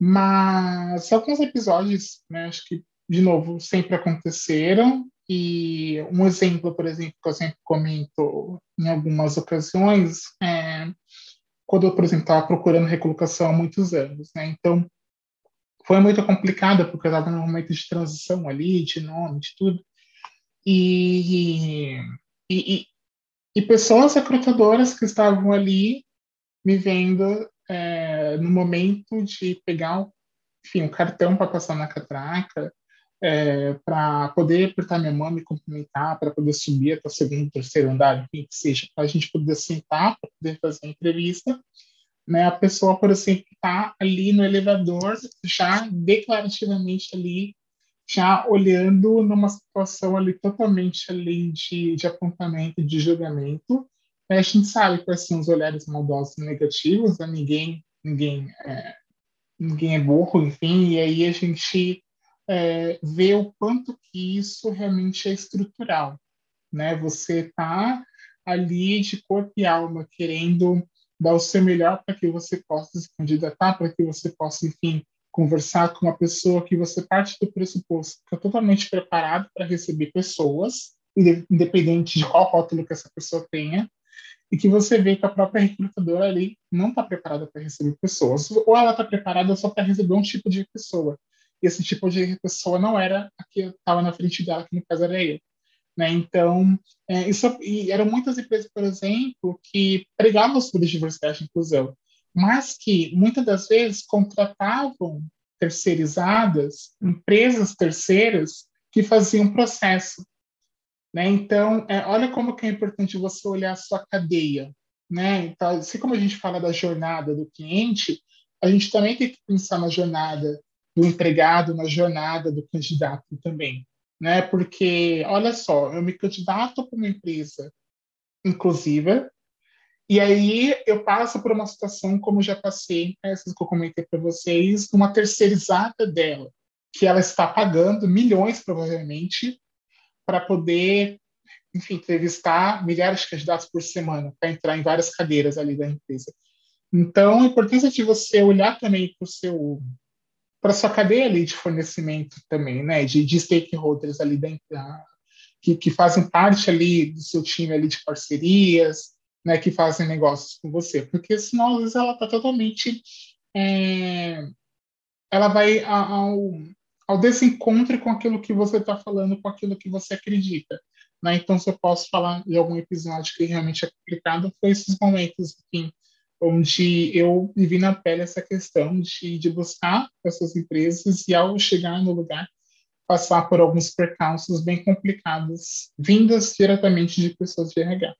Mas alguns episódios, né, acho que, de novo, sempre aconteceram. E um exemplo, por exemplo, que eu sempre comento em algumas ocasiões, é quando eu, por exemplo, estava procurando recolocação há muitos anos. Né? Então, foi muito complicado, porque eu estava num momento de transição ali, de nome, de tudo. E, e pessoas recrutadoras que estavam ali me vendo é, no momento de pegar enfim, um cartão para passar na catraca, é, para poder apertar minha mão, me cumprimentar, para poder subir até o segundo, terceiro andar, enfim, que seja, para a gente poder sentar, para poder fazer a entrevista. Né, a pessoa, por exemplo, está ali no elevador, já declarativamente ali já olhando numa situação ali totalmente ali de, de apontamento, de julgamento. A gente sabe quais são os olhares maldosos negativos, né? ninguém, ninguém, é, ninguém é burro, enfim, e aí a gente é, vê o quanto que isso realmente é estrutural. Né? Você está ali de corpo e alma querendo dar o seu melhor para que você possa se candidatar, para que você possa, enfim, conversar com uma pessoa que você parte do pressuposto que é totalmente preparado para receber pessoas, independente de qual rótulo que essa pessoa tenha, e que você vê que a própria recrutadora ali não está preparada para receber pessoas, ou ela está preparada só para receber um tipo de pessoa. E esse tipo de pessoa não era a que estava na frente dela, que no caso era eu. Né? Então, é, isso, e eram muitas empresas, por exemplo, que pregavam sobre diversidade e inclusão mas que muitas das vezes contratavam terceirizadas, empresas terceiras que faziam processo. Né? Então, é, olha como que é importante você olhar a sua cadeia. Né? Então, assim como a gente fala da jornada do cliente, a gente também tem que pensar na jornada do empregado, na jornada do candidato também. Né? Porque, olha só, eu me candidato para uma empresa inclusiva, e aí eu passo por uma situação como já passei, essas que eu comentei para vocês, uma terceirizada dela, que ela está pagando milhões provavelmente para poder, enfim, entrevistar milhares de candidatos por semana para entrar em várias cadeiras ali da empresa. Então, a importância de você olhar também para o seu para sua cadeia ali de fornecimento também, né, de, de stakeholders ali da, que, que fazem parte ali do seu time ali de parcerias, né, que fazem negócios com você, porque senão às vezes ela está totalmente é, ela vai ao, ao desencontro com aquilo que você está falando, com aquilo que você acredita. Né? Então, se eu posso falar de algum episódio que realmente é complicado, foi esses momentos, enfim, onde eu vivi na pele essa questão de, de buscar essas empresas e, ao chegar no lugar, passar por alguns percalços bem complicados, vindas diretamente de pessoas de RH.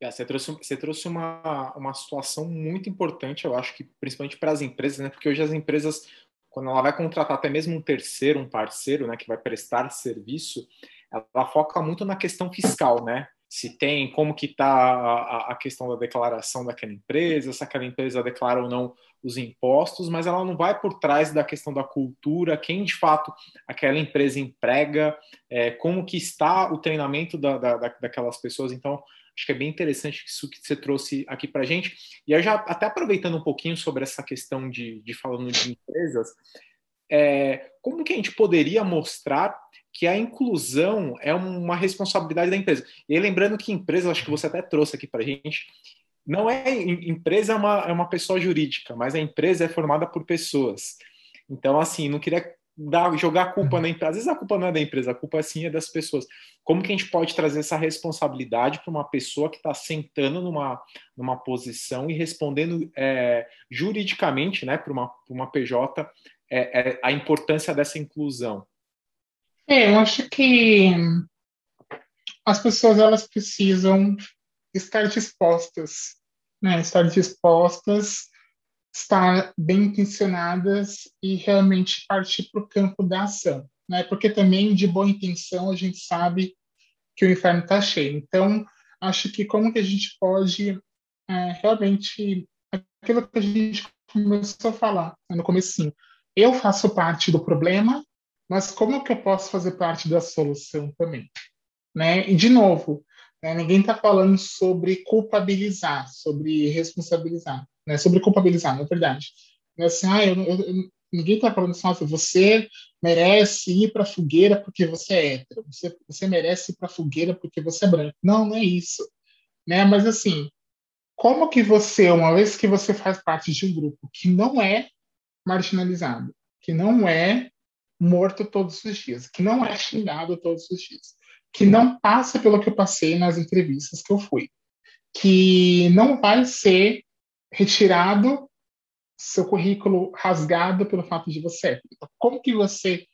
É, você trouxe, você trouxe uma, uma situação muito importante, eu acho que principalmente para as empresas, né? Porque hoje as empresas, quando ela vai contratar até mesmo um terceiro, um parceiro, né, que vai prestar serviço, ela foca muito na questão fiscal, né? Se tem, como que está a, a, questão da declaração daquela empresa, se aquela empresa declara ou não os impostos, mas ela não vai por trás da questão da cultura, quem de fato aquela empresa emprega, é, como que está o treinamento da, da, daquelas pessoas. Então, acho que é bem interessante isso que você trouxe aqui para a gente. E eu já até aproveitando um pouquinho sobre essa questão de, de falando de empresas, é, como que a gente poderia mostrar que a inclusão é uma responsabilidade da empresa? E lembrando que empresa, acho que você até trouxe aqui para a gente, não é empresa é uma, é uma pessoa jurídica, mas a empresa é formada por pessoas. Então, assim, não queria dar, jogar a culpa na empresa. Às vezes a culpa não é da empresa, a culpa sim é das pessoas. Como que a gente pode trazer essa responsabilidade para uma pessoa que está sentando numa, numa posição e respondendo é, juridicamente, né, para uma, uma PJ, é, é, a importância dessa inclusão? É, eu acho que as pessoas elas precisam estar dispostas, né? Estar dispostas, estar bem intencionadas e realmente partir para o campo da ação, né? Porque também de boa intenção a gente sabe que o inferno está cheio. Então, acho que como que a gente pode é, realmente aquilo que a gente começou a falar né, no comecinho, eu faço parte do problema, mas como que eu posso fazer parte da solução também? Né? E, de novo, né, ninguém está falando sobre culpabilizar, sobre responsabilizar, né? sobre culpabilizar, na verdade. É assim, ah, eu, eu, ninguém está falando assim, nossa, você merece ir para a fogueira porque você é hétero, você, você merece ir para a fogueira porque você é branco. Não, não é isso. Né? Mas, assim, como que você, uma vez que você faz parte de um grupo que não é marginalizado, que não é morto todos os dias, que não é xingado todos os dias, que não passa pelo que eu passei nas entrevistas que eu fui, que não vai ser retirado seu currículo rasgado pelo fato de você. Então, como que você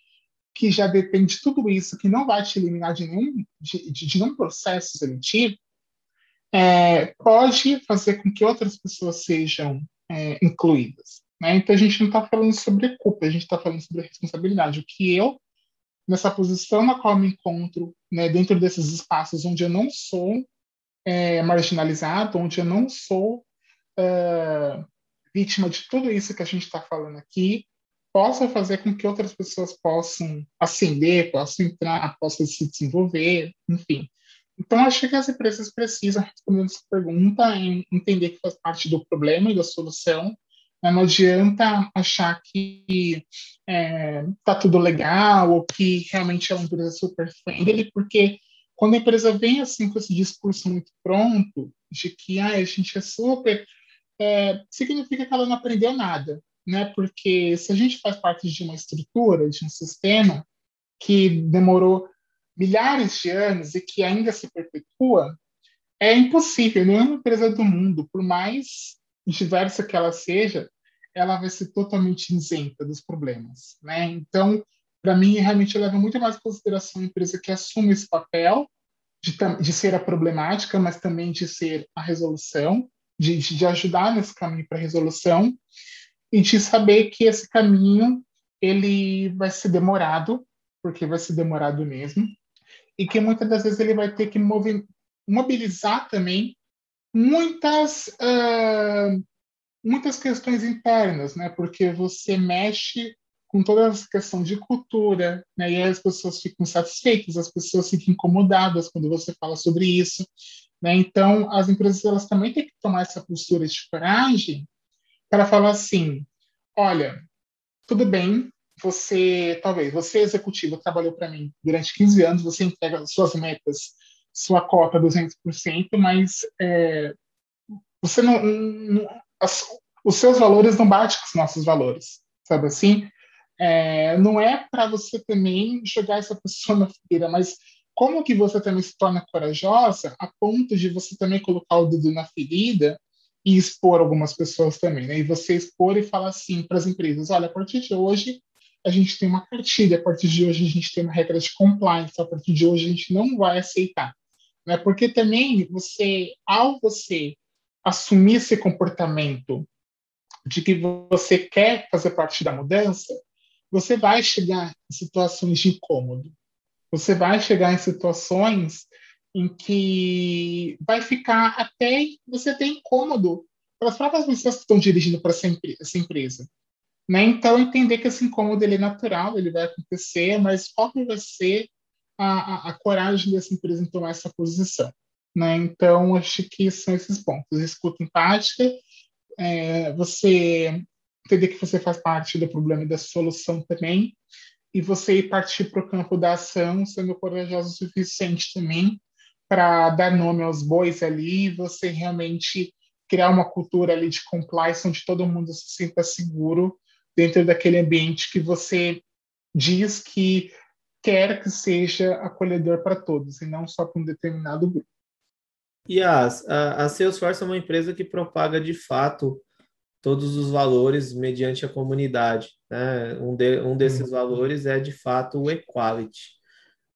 que já depende de tudo isso, que não vai te eliminar de nenhum, de, de, de nenhum processo seletivo, é, pode fazer com que outras pessoas sejam é, incluídas. Né? Então a gente não está falando sobre culpa, a gente está falando sobre responsabilidade. O que eu, nessa posição na qual me encontro, né, dentro desses espaços onde eu não sou é, marginalizado, onde eu não sou é, vítima de tudo isso que a gente está falando aqui, possa fazer com que outras pessoas possam ascender, possam entrar, possam se desenvolver, enfim. Então, acho que as empresas precisam, respondendo essa pergunta, entender que faz parte do problema e da solução, não adianta achar que é, tá tudo legal ou que realmente é uma empresa super friendly, porque quando a empresa vem assim com esse discurso muito pronto de que ah, a gente é super, é, significa que ela não aprendeu nada, né? Porque se a gente faz parte de uma estrutura, de um sistema que demorou milhares de anos e que ainda se perpetua, é impossível, nenhuma empresa do mundo, por mais diversa que ela seja, ela vai ser totalmente isenta dos problemas, né? Então, para mim, realmente leva muito mais em consideração a empresa que assume esse papel de, de ser a problemática, mas também de ser a resolução, de, de ajudar nesse caminho para a resolução e de saber que esse caminho ele vai ser demorado, porque vai ser demorado mesmo, e que muitas das vezes ele vai ter que mobilizar também muitas uh, muitas questões internas, né? Porque você mexe com toda essa questão de cultura, né? E as pessoas ficam satisfeitas, as pessoas ficam incomodadas quando você fala sobre isso, né? Então, as empresas elas também têm que tomar essa postura de coragem para falar assim: olha, tudo bem, você, talvez, você executivo trabalhou para mim durante 15 anos, você entrega suas metas, sua cota 200%, mas é, você não, não, as, os seus valores não batem com os nossos valores, sabe assim? É, não é para você também jogar essa pessoa na fogueira, mas como que você também se torna corajosa a ponto de você também colocar o dedo na ferida e expor algumas pessoas também, né? E você expor e falar assim para as empresas, olha, a partir de hoje a gente tem uma cartilha, a partir de hoje a gente tem uma regra de compliance, a partir de hoje a gente não vai aceitar, né? Porque também você, ao você assumir esse comportamento de que você quer fazer parte da mudança, você vai chegar em situações de incômodo. Você vai chegar em situações em que vai ficar até você ter incômodo para as próprias pessoas que estão dirigindo para essa, empresa. Né? Então, entender que esse incômodo ele é natural, ele vai acontecer, mas qual vai ser a, a, a coragem dessa empresa em tomar essa posição? Né? Então, acho que são esses pontos. Escuta empática, é, você entender que você faz parte do problema e da solução também, e você partir para o campo da ação, sendo corajoso o suficiente também para dar nome aos bois ali, você realmente criar uma cultura ali de compliance onde todo mundo se sinta seguro dentro daquele ambiente que você diz que quer que seja acolhedor para todos e não só para um determinado grupo. E a, a, a Salesforce é uma empresa que propaga de fato todos os valores mediante a comunidade. Né? Um, de, um desses valores é de fato o equality.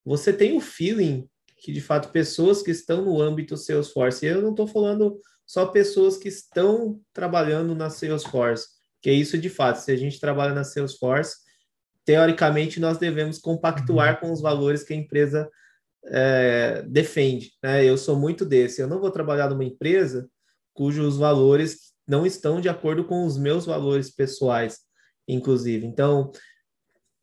Você tem o feeling que de fato pessoas que estão no âmbito Salesforce, e eu não estou falando só pessoas que estão trabalhando na Salesforce, que é isso de fato, se a gente trabalha na Salesforce, teoricamente nós devemos compactuar uhum. com os valores que a empresa é, defende. Né? Eu sou muito desse, eu não vou trabalhar numa empresa cujos valores não estão de acordo com os meus valores pessoais, inclusive. Então,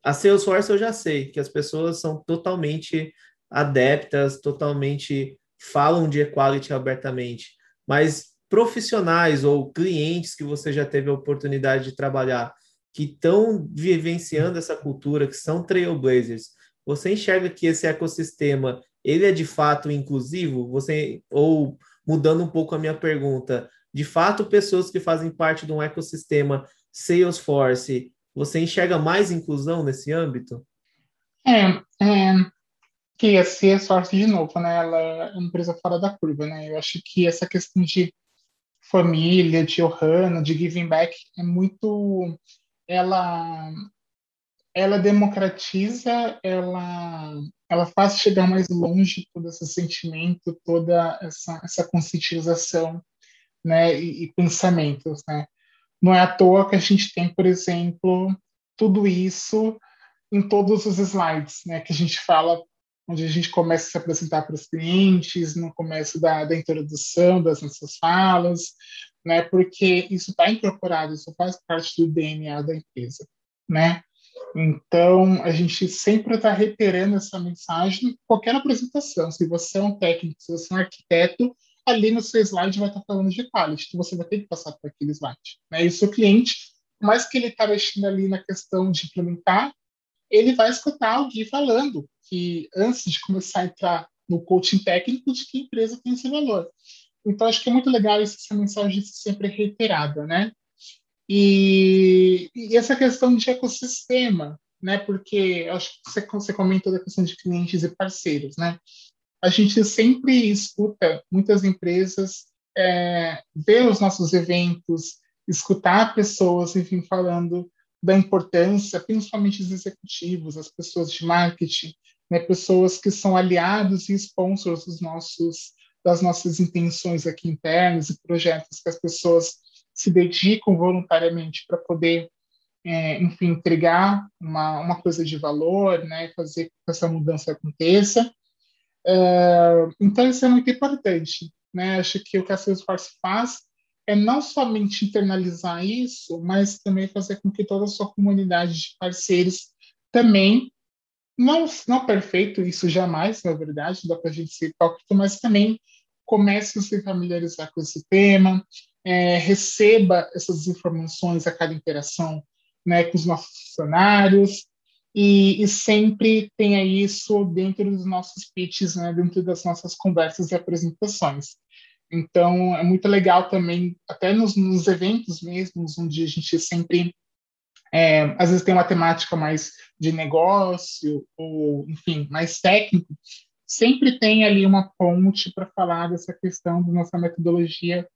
a Salesforce eu já sei que as pessoas são totalmente adeptas, totalmente falam de equality abertamente, mas profissionais ou clientes que você já teve a oportunidade de trabalhar, que estão vivenciando essa cultura, que são trailblazers, você enxerga que esse ecossistema ele é de fato inclusivo? Você ou mudando um pouco a minha pergunta, de fato pessoas que fazem parte de um ecossistema Salesforce, você enxerga mais inclusão nesse âmbito? É, é que a Salesforce, de novo, né, ela é uma empresa fora da curva, né? Eu acho que essa questão de família, de Ohana, de giving back é muito ela ela democratiza, ela ela faz chegar mais longe todo esse sentimento, toda essa essa conscientização, né, e, e pensamentos, né? Não é à toa que a gente tem, por exemplo, tudo isso em todos os slides, né, que a gente fala onde a gente começa a se apresentar para os clientes, no começo da, da introdução das nossas falas, né? Porque isso está incorporado, isso faz parte do DNA da empresa, né? Então, a gente sempre está reiterando essa mensagem em qualquer apresentação. Se você é um técnico, se você é um arquiteto, ali no seu slide vai estar tá falando de quality, então você vai ter que passar por aquele slide. Né? E o seu cliente, mais que ele está mexendo ali na questão de implementar, ele vai escutar alguém falando que antes de começar a entrar no coaching técnico de que empresa tem esse valor. Então, acho que é muito legal essa mensagem sempre reiterada, né? E, e, essa questão de ecossistema, né? Porque acho que você, você comentou da questão de clientes e parceiros, né? A gente sempre escuta muitas empresas é, ver os nossos eventos, escutar pessoas, enfim, falando da importância, principalmente os executivos, as pessoas de marketing, né, pessoas que são aliados e sponsors dos nossos, das nossas intenções aqui internas e projetos que as pessoas se dedicam voluntariamente para poder, é, enfim, entregar uma, uma coisa de valor, né, fazer que essa mudança aconteça. É, então, isso é muito importante. Né? Acho que o que a Salesforce faz é não somente internalizar isso, mas também fazer com que toda a sua comunidade de parceiros também, não, não perfeito, isso jamais, na verdade, dá para a gente ser hipócrita, mas também comece a se familiarizar com esse tema, é, receba essas informações a cada interação né, com os nossos funcionários, e, e, sempre tenha isso dentro dos nossos pitches, né, dentro das nossas conversas e apresentações. Então, é muito legal também, até nos, nos eventos mesmos, onde a gente sempre, é, às vezes tem uma temática mais de negócio, ou, enfim, mais técnico, sempre tem ali uma ponte para falar dessa questão da nossa metodologia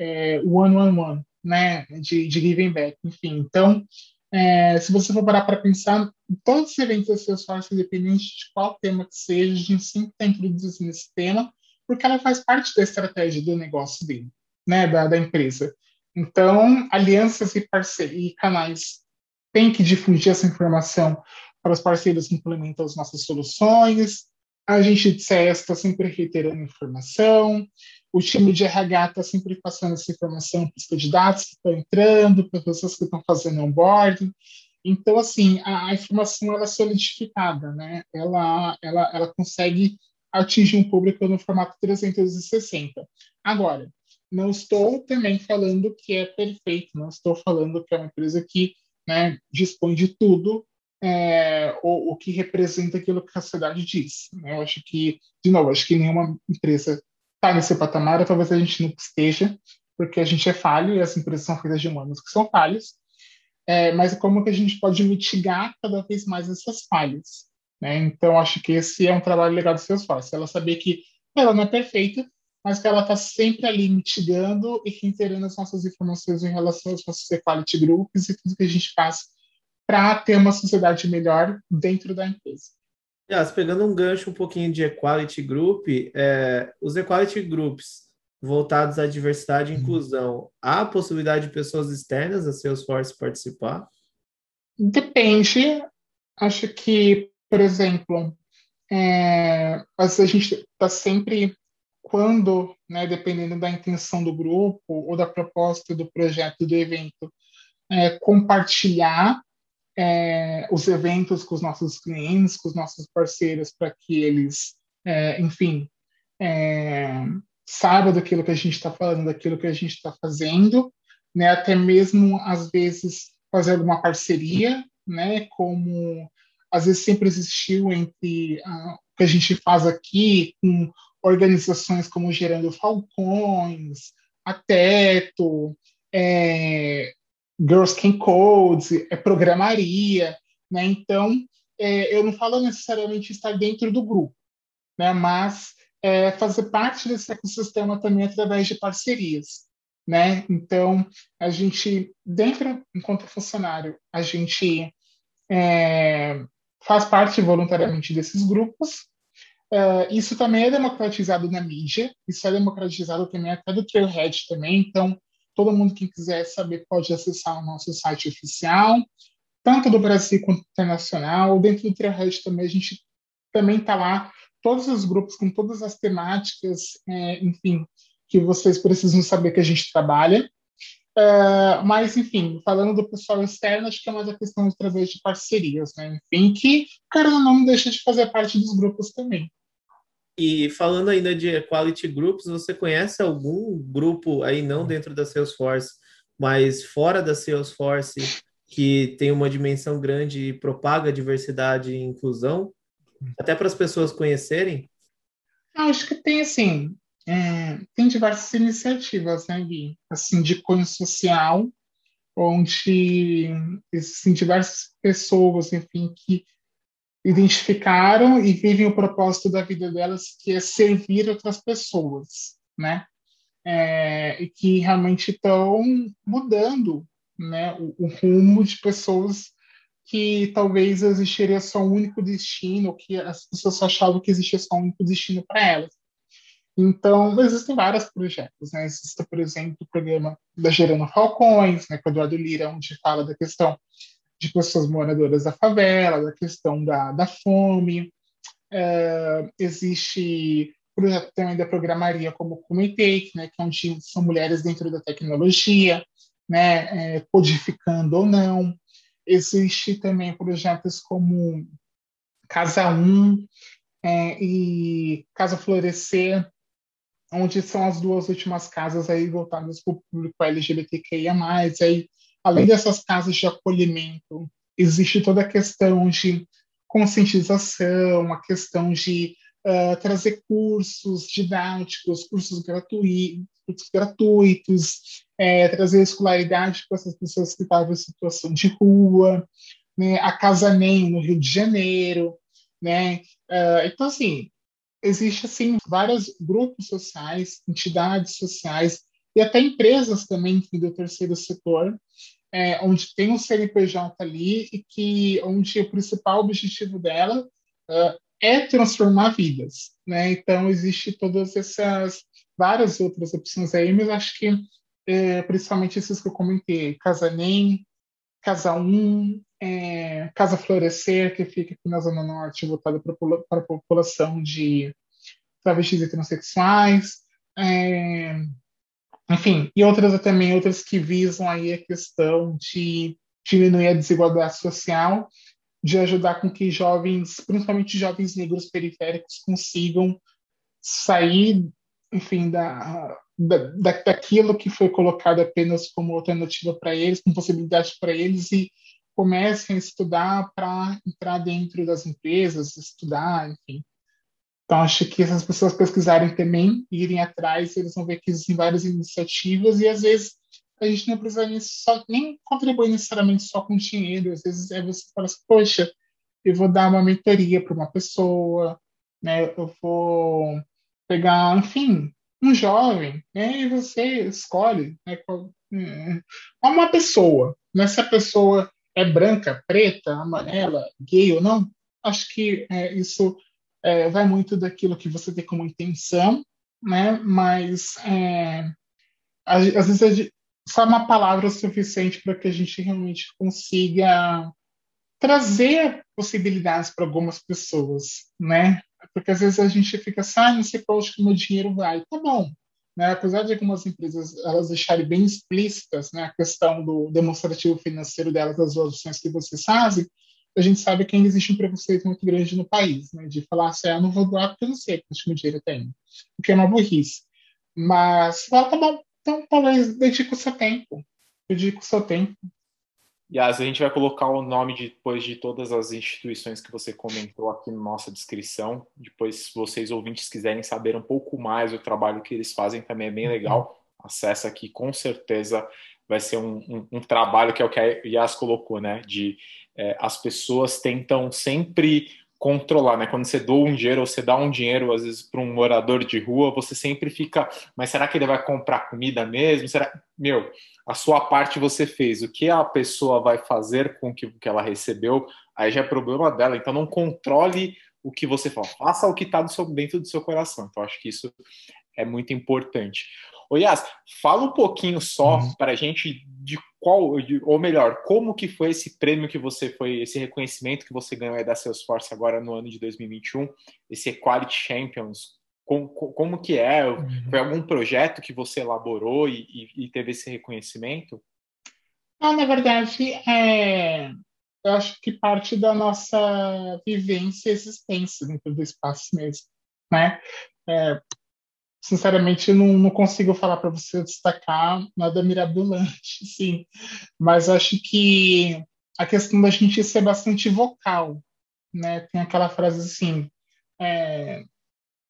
é, one one one, né, de, de giving back, enfim. Então, é, se você for parar para pensar, todos os eventos da Salesforce, independente de qual tema que seja, a gente sempre está introduzindo esse tema, porque ela faz parte da estratégia do negócio dele, né, da, da empresa. Então, alianças e, e canais têm que difundir essa informação para os parceiros que implementam as nossas soluções. A gente de CS está sempre reiterando informação. O time de RH está sempre passando essa informação para os candidatos que estão entrando, para as pessoas que estão fazendo onboarding. Então, assim, a, a, informação ela é solidificada, né? Ela, ela, ela consegue atingir um público no formato 360. Agora, não estou também falando que é perfeito, não estou falando que é uma empresa que né, dispõe de tudo é, o, o, que representa aquilo que a sociedade diz. Né? Eu acho que, de novo, acho que nenhuma empresa está nesse patamar, talvez a gente não esteja, porque a gente é falho e as empresas são feitas de humanos que são falhos, é, mas como que a gente pode mitigar cada vez mais essas falhas? Né? Então, acho que esse é um trabalho legal do Salesforce, ela saber que ela não é perfeita, mas que ela está sempre ali mitigando e reiterando as nossas informações em relação aos nossos equality groups e tudo que a gente faz para ter uma sociedade melhor dentro da empresa. Yes, pegando um gancho um pouquinho de equality group, é, os equality groups voltados à diversidade e uhum. inclusão, há possibilidade de pessoas externas a Salesforce participar? Depende. Acho que, por exemplo, é, a gente está sempre quando, né, dependendo da intenção do grupo ou da proposta do projeto do evento, é, compartilhar é, os eventos com os nossos clientes, com os nossos parceiros, para que eles, é, enfim, é, saibam daquilo que a gente está falando, daquilo que a gente está fazendo, né, até mesmo, às vezes, fazer alguma parceria, né, como às vezes sempre existiu entre o que a gente faz aqui com organizações como Gerando Falcões, a Teto, é, Girls Can Code, é programaria, né? Então, é, eu não falo necessariamente estar dentro do grupo, né? Mas é, fazer parte desse ecossistema também através de parcerias, né? Então, a gente, dentro, enquanto funcionário, a gente é, faz parte voluntariamente desses grupos, Uh, isso também é democratizado na mídia, isso é democratizado também até do Trailhead também, então todo mundo que quiser saber pode acessar o nosso site oficial, tanto do Brasil quanto internacional. Dentro do Trailhead também a gente também está lá, todos os grupos com todas as temáticas, é, enfim, que vocês precisam saber que a gente trabalha. Uh, mas, enfim, falando do pessoal externo, acho que é mais a questão através de parcerias, né? Enfim, que, cara, não deixa de fazer parte dos grupos também. E falando ainda de Equality Groups, você conhece algum grupo aí, não dentro da Salesforce, mas fora da Salesforce, que tem uma dimensão grande e propaga diversidade e inclusão? Até para as pessoas conhecerem? Acho que tem, assim, é, tem diversas iniciativas, né, Gui? Assim, de cunho social, onde existem diversas pessoas, enfim, que identificaram e vivem o propósito da vida delas, que é servir outras pessoas, né? É, e que realmente estão mudando né, o, o, rumo de pessoas que talvez existiria só um único destino, que as pessoas achavam que existia só um único destino para elas. Então, existem vários projetos, né? Existe, por exemplo, o programa da Gerando Falcões, né, com o Eduardo Lira, onde fala da questão de pessoas moradoras da favela, da questão da, da fome. É, existe projeto também da programaria como Comitake, né, que é onde são mulheres dentro da tecnologia, né, é, codificando ou não. Existe também projetos como Casa 1 é, e Casa Florescer, onde são as duas últimas casas aí voltadas para o público LGBTQIA+, aí além dessas casas de acolhimento, existe toda a questão de conscientização, a questão de uh, trazer cursos didáticos, cursos gratuitos, gratuitos é, trazer escolaridade para essas pessoas que estavam em situação de rua, né? a Casa NEM, no Rio de Janeiro. Né? Uh, então, assim, existe assim vários grupos sociais, entidades sociais e até empresas também do terceiro setor, é, onde tem um CNPJ ali e que onde o principal objetivo dela uh, é transformar vidas, né? Então existe todas essas várias outras opções aí, mas acho que é, principalmente esses que eu comentei, Casa Nem, Casa 1, é, Casa Florescer, que fica aqui na Zona Norte, voltada para a população de travestis e transexuais, é, enfim, e outras também, outras que visam aí a questão de diminuir a desigualdade social, de ajudar com que jovens, principalmente jovens negros periféricos, consigam sair, enfim, da, da, daquilo que foi colocado apenas como alternativa para eles, como possibilidade para eles, e comecem a estudar para entrar dentro das empresas, estudar, enfim. Então, acho que essas pessoas pesquisarem também, irem atrás, eles vão ver que existem várias iniciativas e, às vezes, a gente não precisa nem, só, nem contribuir necessariamente só com dinheiro. Às vezes é você fala assim, poxa, eu vou dar uma mentoria para uma pessoa, né? eu vou pegar, enfim, um jovem, né? e você escolhe né? É, uma pessoa. Né? Se a pessoa é branca, preta, amarela, gay ou não, acho que é, isso é, vai muito daquilo que você tem como intenção, né? Mas é, às, vezes só uma palavra suficiente para que a gente realmente consiga trazer possibilidades para algumas pessoas, né? Porque às vezes a gente fica assim, ah, não sei para onde que meu dinheiro vai. Tá bom, né? Apesar de algumas empresas elas deixarem bem explícitas né, a questão do demonstrativo financeiro delas, das ações que vocês fazem, a gente sabe que ainda existe um preconceito muito grande no país, né, de falar assim, ah, não vou doar porque eu não sei quanto meu dinheiro tem, o que é uma burrice. Mas, fala, tá bom, então talvez dedique o seu tempo, dedique o seu tempo. E a gente vai colocar o nome de, depois de todas as instituições que você comentou aqui na nossa descrição. Depois, se vocês ouvintes quiserem saber um pouco mais do trabalho que eles fazem, também é bem uhum. legal. Acessa aqui, com certeza vai ser um, um, um trabalho que é o que a Yas colocou, né? De é, as pessoas tentam sempre controlar, né? Quando você doa um dinheiro ou você dá um dinheiro, às vezes, para um morador de rua, você sempre fica, mas será que ele vai comprar comida mesmo? Será? Meu, a sua parte você fez. O que a pessoa vai fazer com o que, que ela recebeu, aí já é problema dela. Então não controle o que você fala. Faça o que está dentro do seu coração. Então acho que isso é muito importante. Ô Yas, fala um pouquinho só uhum. para a gente de qual, ou melhor, como que foi esse prêmio que você foi, esse reconhecimento que você ganhou aí da Salesforce agora no ano de 2021, esse Equality Champions, como, como que é? Uhum. Foi algum projeto que você elaborou e, e, e teve esse reconhecimento? Não, na verdade, é, eu acho que parte da nossa vivência e existência dentro do espaço mesmo, né? É, sinceramente, não, não consigo falar para você destacar nada mirabolante, sim. Mas acho que a questão da gente ser bastante vocal, né? Tem aquela frase assim, é,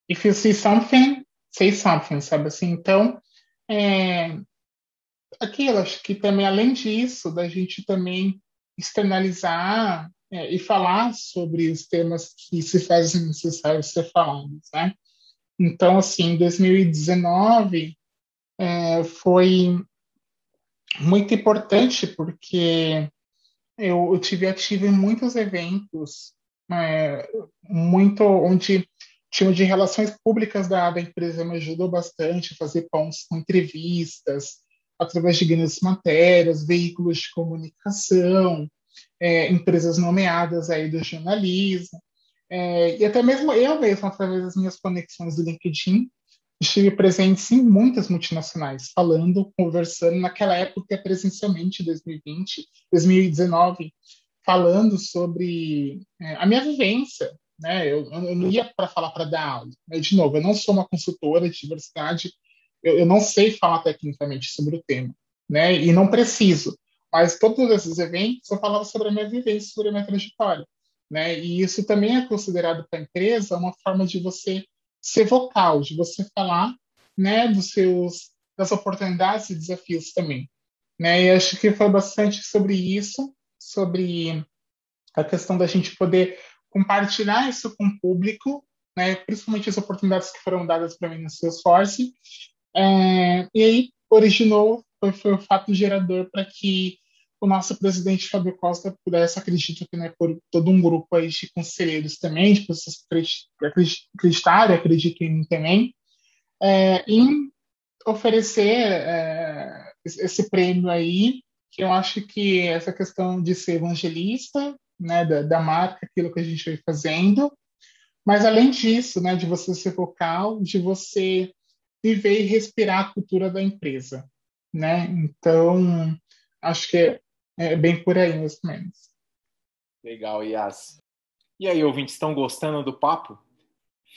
if you see something, say something, sabe assim? Então, é, aquilo, acho que também, além disso, da gente também externalizar é, e falar sobre os temas que se fazem necessários ser falados, né? Então, assim, 2019 é, foi muito importante porque eu, eu tive ativo em muitos eventos, é, muito onde time de relações públicas da, da empresa me ajudou bastante a fazer pontos com entrevistas, através de grandes matérias, veículos de comunicação, é, empresas nomeadas aí do jornalismo. É, e até mesmo eu mesmo, através das minhas conexões do LinkedIn, estive presente em muitas multinacionais, falando, conversando, naquela época presencialmente, 2020, 2019, falando sobre é, a minha vivência. Né? Eu, eu não ia para falar para dar aula. Né? De novo, eu não sou uma consultora de diversidade, eu, eu não sei falar tecnicamente sobre o tema, né? e não preciso. Mas todos esses eventos eu falava sobre a minha vivência, sobre a minha trajetória. Né? E isso também é considerado para a empresa uma forma de você ser vocal, de você falar né, dos seus, das oportunidades e desafios também. Né? E acho que foi bastante sobre isso, sobre a questão da gente poder compartilhar isso com o público, né, principalmente as oportunidades que foram dadas para mim no Salesforce. É, e aí originou, foi, foi o fato gerador para que o nosso presidente Fábio Costa pudesse, acredito que né, por todo um grupo aí de conselheiros também, de pessoas que acreditaram, acredito em mim também, é, em oferecer é, esse prêmio aí, que eu acho que essa questão de ser evangelista, né, da, da marca, aquilo que a gente vem fazendo, mas além disso, né, de você ser vocal, de você viver e respirar a cultura da empresa, né? Então, acho que é, bem por aí, mais ou menos. Legal, Yas. E aí, ouvintes, estão gostando do papo?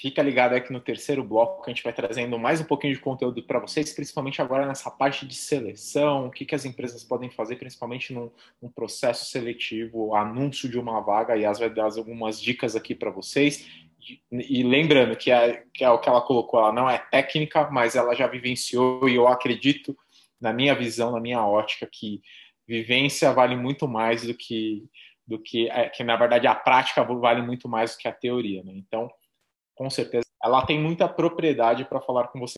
Fica ligado aqui no terceiro bloco, que a gente vai trazendo mais um pouquinho de conteúdo para vocês, principalmente agora nessa parte de seleção, o que, que as empresas podem fazer, principalmente num, num processo seletivo, anúncio de uma vaga, e as vai dar algumas dicas aqui para vocês. E, e lembrando que, é, que é o que ela colocou, ela não é técnica, mas ela já vivenciou, e eu acredito, na minha visão, na minha ótica, que vivência vale muito mais do que, do que, é, que na verdade a prática vale muito mais do que a teoria. Né? Então, com certeza, ela tem muita propriedade para falar com você.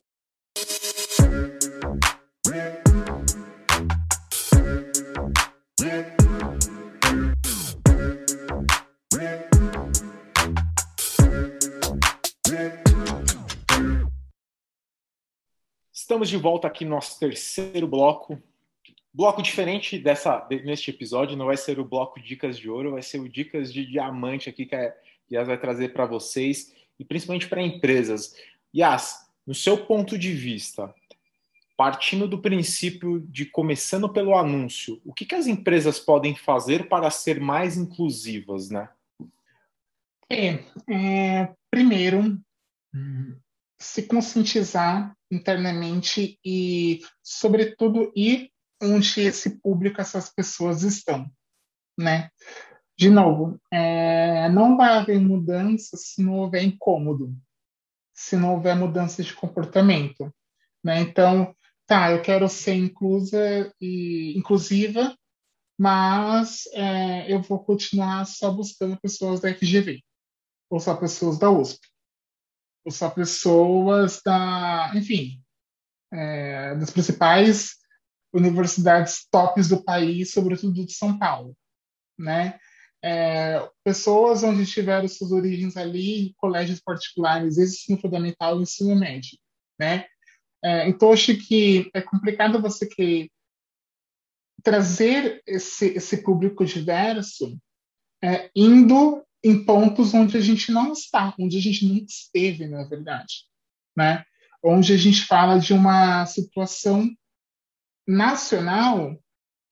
Estamos de volta aqui no nosso terceiro bloco. Bloco diferente dessa neste episódio, não vai ser o bloco Dicas de Ouro, vai ser o Dicas de Diamante aqui que a Yas vai trazer para vocês e principalmente para empresas. Yas, no seu ponto de vista, partindo do princípio de começando pelo anúncio, o que, que as empresas podem fazer para ser mais inclusivas, né? É, é, primeiro, se conscientizar internamente e, sobretudo, ir onde esse público, essas pessoas estão, né? de novo, é, não vai haver mudança se não houver incômodo, se não houver mudança de comportamento. Né? Então, tá, eu quero ser inclusa e inclusiva, mas é, eu vou continuar só buscando pessoas da FGV, ou só pessoas da USP, ou só pessoas da, enfim, é, das principais universidades tops do país, sobretudo de São Paulo, né? é, pessoas onde tiveram suas origens ali colégios particulares, ensino fundamental e ensino médio, né? É, então, acho que é complicado você que trazer esse, esse público diverso é, indo em pontos onde a gente não está, onde a gente nunca esteve, na verdade, né? Onde a gente fala de uma situação nacional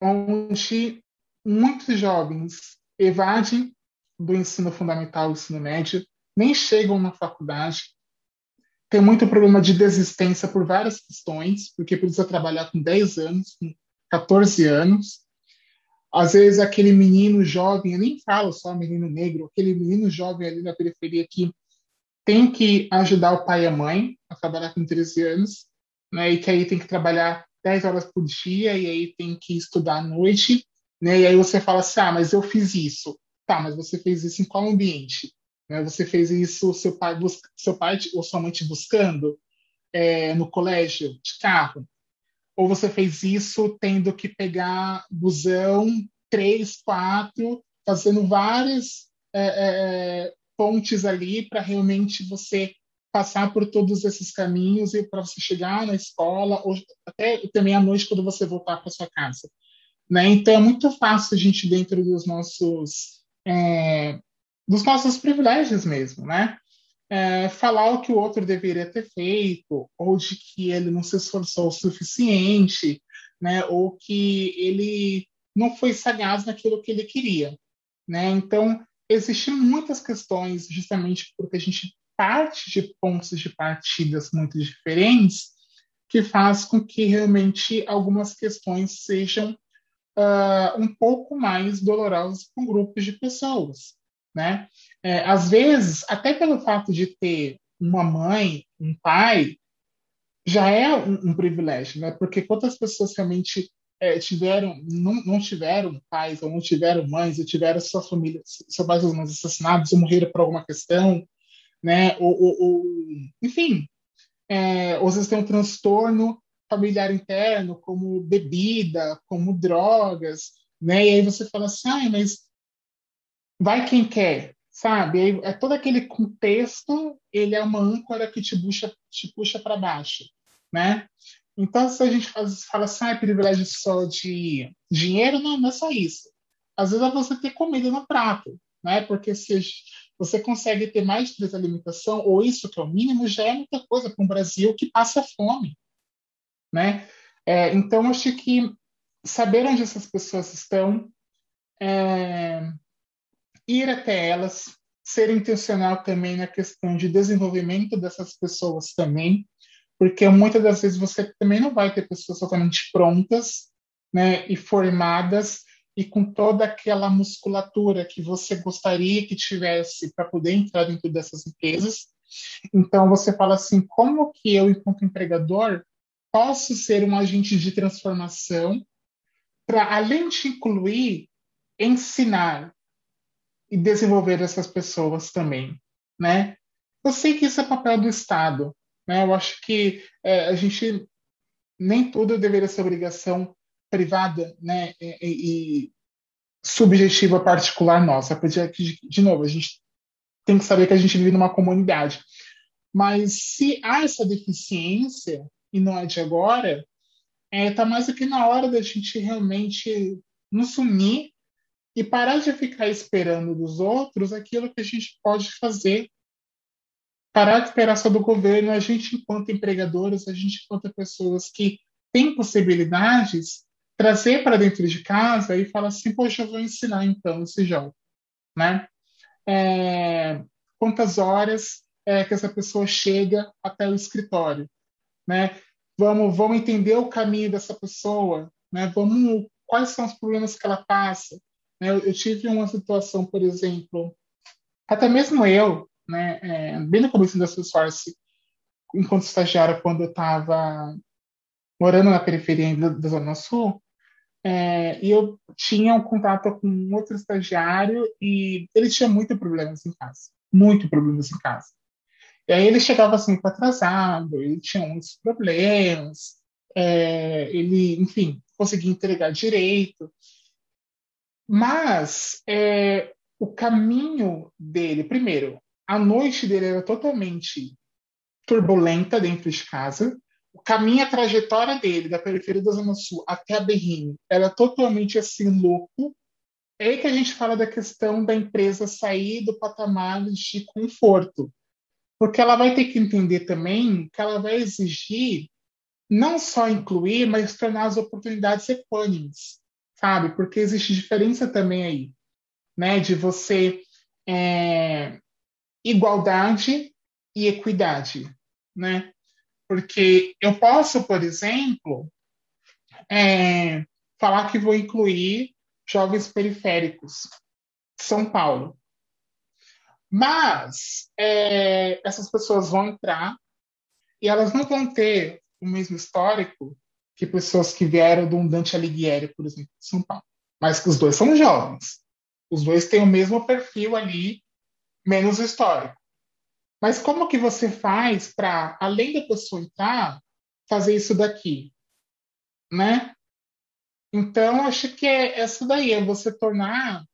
onde muitos jovens evadem do ensino fundamental ensino médio, nem chegam na faculdade, tem muito problema de desistência por várias questões, porque precisa trabalhar com 10 anos, com 14 anos. Às vezes, aquele menino jovem, eu nem falo só menino negro, aquele menino jovem ali na periferia que tem que ajudar o pai e a mãe a trabalhar com 13 anos, né, e que aí tem que trabalhar 10 horas por dia, e aí tem que estudar à noite, né? E aí você fala assim, ah, mas eu fiz isso. Tá, mas você fez isso em qual ambiente? Né? Você fez isso, seu pai, seu pai ou sua mãe te buscando é, no colégio, de carro? Ou você fez isso tendo que pegar busão, três, quatro, fazendo várias é, é, pontes ali para realmente você passar por todos esses caminhos e para você chegar na escola, ou até também à noite quando você voltar para sua casa. Né? Então é muito fácil a gente dentro dos nossos é, dos nossos privilégios mesmo, né? É, falar o que o outro deveria ter feito ou de que ele não se esforçou o suficiente, né? Ou que ele não foi sagaz naquilo que ele queria, né? Então existem muitas questões justamente porque a gente parte de pontos de partidas muito diferentes que faz com que realmente algumas questões sejam uh, um pouco mais dolorosas para grupos de pessoas, né? É, às vezes, até pelo fato de ter uma mãe, um pai, já é um, um privilégio, né? Porque quantas pessoas realmente é, tiveram, não, não, tiveram pais, ou não tiveram mães, ou tiveram sua família, seus pais ou mães assassinados, ou morreram por alguma questão, né? Ou, ou, ou enfim, é, ou às vezes tem um transtorno familiar interno, como bebida, como drogas, né? E aí você fala assim, ah, mas vai quem quer, sabe? É todo aquele contexto, ele é uma âncora que te puxa, te puxa para baixo, né? Então, se a gente fala assim, ah, é privilégio só de dinheiro, não, não é só isso. Às vezes é você ter comida no prato, né? Porque se você consegue ter mais de três alimentação, ou isso que é o mínimo, já é muita coisa para um Brasil que passa fome, né? É, então, acho que saber onde essas pessoas estão, é, ir até elas, ser intencional também na questão de desenvolvimento dessas pessoas também, porque muitas das vezes você também não vai ter pessoas totalmente prontas, né, e formadas e com toda aquela musculatura que você gostaria que tivesse para poder entrar dentro dessas empresas. Então você fala assim, como que eu, enquanto empregador, posso ser um agente de transformação para, além de incluir, ensinar e desenvolver essas pessoas também, né? Eu sei que isso é papel do Estado, né? Eu acho que é, a gente nem tudo deveria ser obrigação privada, né? E, e subjetiva particular nossa, porque de, novo a gente tem que saber que a gente vive numa comunidade. Mas se há essa deficiência e não é de agora, está é, tá mais do que na hora da gente realmente nos unir e parar de ficar esperando dos outros aquilo que a gente pode fazer parar de esperar só do governo, a gente, enquanto empregadores, a gente, enquanto pessoas que têm possibilidades, trazer para dentro de casa e falar assim, poxa, eu vou ensinar então esse jogo, né? É, quantas horas é, que essa pessoa chega até o escritório, né? Vamos, vamos entender o caminho dessa pessoa, né? Vamos, quais são os problemas que ela passa? Né? Eu, eu tive uma situação, por exemplo, até mesmo eu, né, é, bem no começo da Salesforce, enquanto estagiária, quando eu estava morando na periferia da, Zona Sul, é, e eu tinha um contato com outro estagiário e ele tinha muitos problemas em casa, muito problemas em casa. E aí ele chegava sempre assim, atrasado, ele tinha muitos problemas, é, ele, enfim, conseguia entregar direito. Mas é, o caminho dele, primeiro, a noite dele era totalmente turbulenta dentro de casa. O caminho, a trajetória dele da periferia da Zona Sul até a Berrini era totalmente assim louco. É aí que a gente fala da questão da empresa sair do patamar de conforto. Porque ela vai ter que entender também que ela vai exigir não só incluir, mas tornar as oportunidades equânimes, sabe? Porque existe diferença também aí, né? De você é, igualdade e equidade, né? Porque eu posso, por exemplo, é, falar que vou incluir jovens periféricos, São Paulo. Mas é, essas pessoas vão entrar e elas não vão ter o mesmo histórico que pessoas que vieram de um Dante Alighieri, por exemplo, de São Paulo. Mas que os dois são jovens. Os dois têm o mesmo perfil ali menos histórico. Mas como que você faz para, além da pessoa entrar, fazer isso daqui? Né? Então, acho que é essa daí, é você tornar,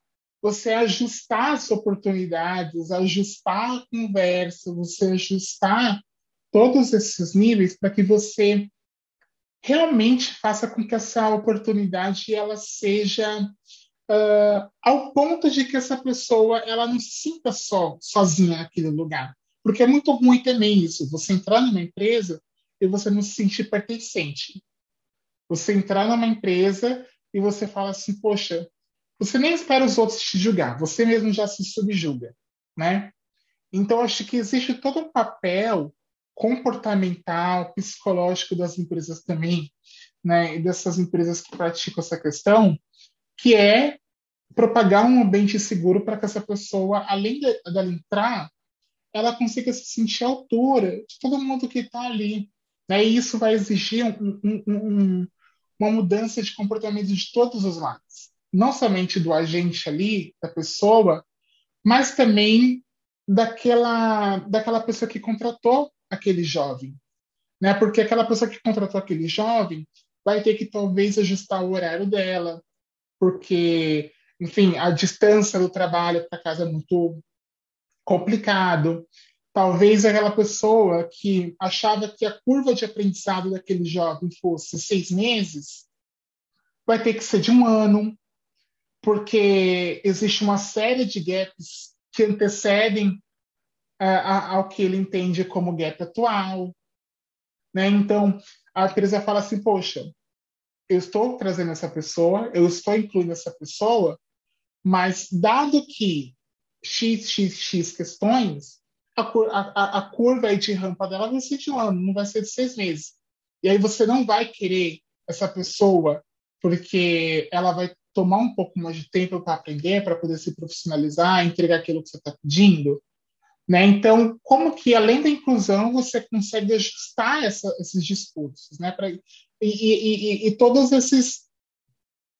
você ajustar as oportunidades, ajustar a conversa, você ajustar todos esses níveis para que você realmente faça com que essa oportunidade ela seja uh, ao ponto de que essa pessoa ela não se sinta só sozinha naquele lugar. Porque é muito ruim também isso, você entrar numa empresa e você não se sentir pertencente. Você entrar numa empresa e você fala assim, poxa, você nem espera os outros te julgar, você mesmo já se subjuga, né? Então, acho que existe todo um papel comportamental, psicológico das empresas também, né, e dessas empresas que praticam essa questão, que é propagar um ambiente seguro para que essa pessoa, além dela entrar, ela consiga se sentir à altura de todo mundo que está ali. Né? E isso vai exigir um, um, um, uma mudança de comportamento de todos os lados. Não somente do agente ali, da pessoa, mas também daquela, daquela pessoa que contratou aquele jovem. Né? Porque aquela pessoa que contratou aquele jovem vai ter que talvez ajustar o horário dela, porque, enfim, a distância do trabalho para casa é muito complicado. Talvez aquela pessoa que achava que a curva de aprendizado daquele jovem fosse seis meses, vai ter que ser de um ano, porque existe uma série de gaps que antecedem uh, ao que ele entende como gap atual. Né? Então, a empresa fala assim: poxa, eu estou trazendo essa pessoa, eu estou incluindo essa pessoa, mas dado que x, questões, a, a, a curva de rampa dela vai ser de um ano, não vai ser de seis meses. E aí você não vai querer essa pessoa porque ela vai tomar um pouco mais de tempo para aprender, para poder se profissionalizar, entregar aquilo que você está pedindo. Né? Então, como que além da inclusão você consegue ajustar essa, esses discursos, né? Pra, e, e, e, e todas esses,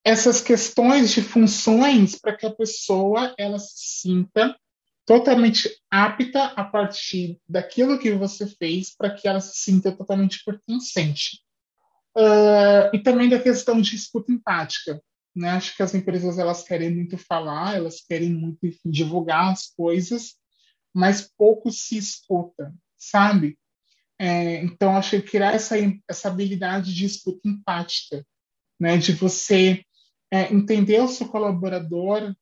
essas questões de funções para que a pessoa ela se sinta totalmente apta a partir daquilo que você fez para que ela se sinta totalmente pertencente. Uh, e também da questão de escuta empática. Né? Acho que as empresas elas querem muito falar, elas querem muito enfim, divulgar as coisas, mas pouco se escuta, sabe? É, então, acho que criar essa, essa habilidade de escuta empática, né? de você é, entender o seu colaborador,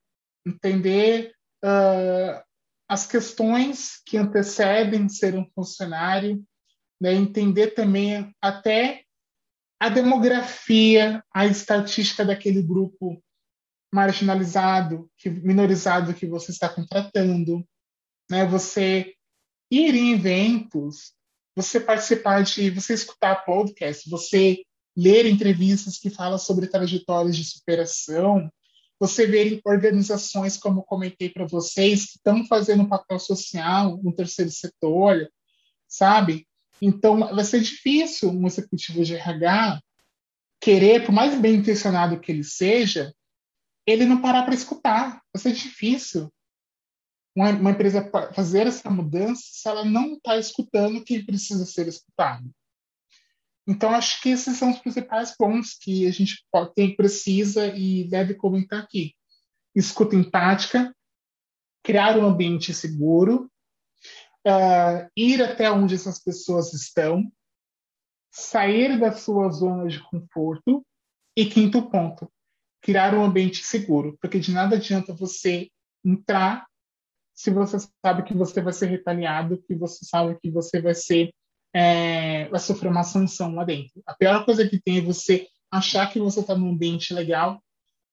entender uh, as questões que antecedem ser um funcionário, né? entender também até a demografia, a estatística daquele grupo marginalizado, que, minorizado que você está contratando, né? Você ir em eventos, você participar de, você escutar podcast, você ler entrevistas que falam sobre trajetórias de superação, você ver organizações, como comentei para vocês, que estão fazendo um papel social no terceiro setor, sabe? Então, vai ser difícil um executivo de RH querer, por mais bem intencionado que ele seja, ele não parar para escutar. Vai ser difícil uma, uma, empresa fazer essa mudança se ela não está escutando quem precisa ser escutado. Então, acho que esses são os principais pontos que a gente tem, precisa e deve comentar aqui. Escuta empática, criar um ambiente seguro, uh, ir até onde essas pessoas estão, sair da sua zona de conforto e quinto ponto, criar um ambiente seguro, porque de nada adianta você entrar se você sabe que você vai ser retaliado, que você sabe que você vai ser é, vai sofrer uma sanção lá dentro. A pior coisa que tem é você achar que você está num ambiente legal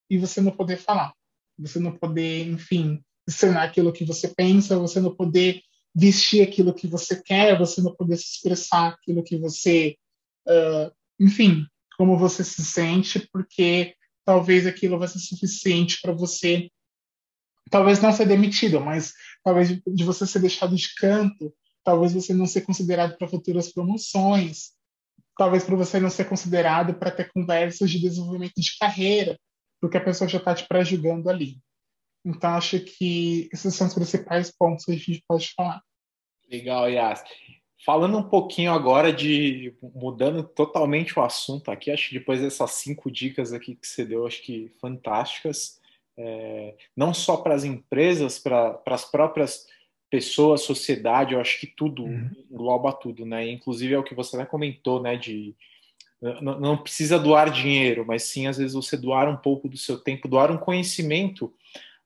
e você não poder falar, você não poder, enfim, ensinar aquilo que você pensa, você não poder vestir aquilo que você quer, você não poder se expressar aquilo que você, uh, enfim, como você se sente, porque talvez aquilo vai ser suficiente para você, talvez não ser demitido, mas talvez de você ser deixado de canto, talvez você não ser considerado para futuras promoções, talvez para você não ser considerado para ter conversas de desenvolvimento de carreira, porque a pessoa já está te pré-julgando ali. Então, acho que esses são os principais pontos que a gente pode falar. Legal, Yas. Falando um pouquinho agora de mudando totalmente o assunto aqui, acho que depois dessas cinco dicas aqui que você deu, acho que fantásticas, é, não só para as empresas, para as próprias pessoas, sociedade, eu acho que tudo uhum. engloba tudo, né? Inclusive é o que você até comentou, né? De não, não precisa doar dinheiro, mas sim às vezes você doar um pouco do seu tempo, doar um conhecimento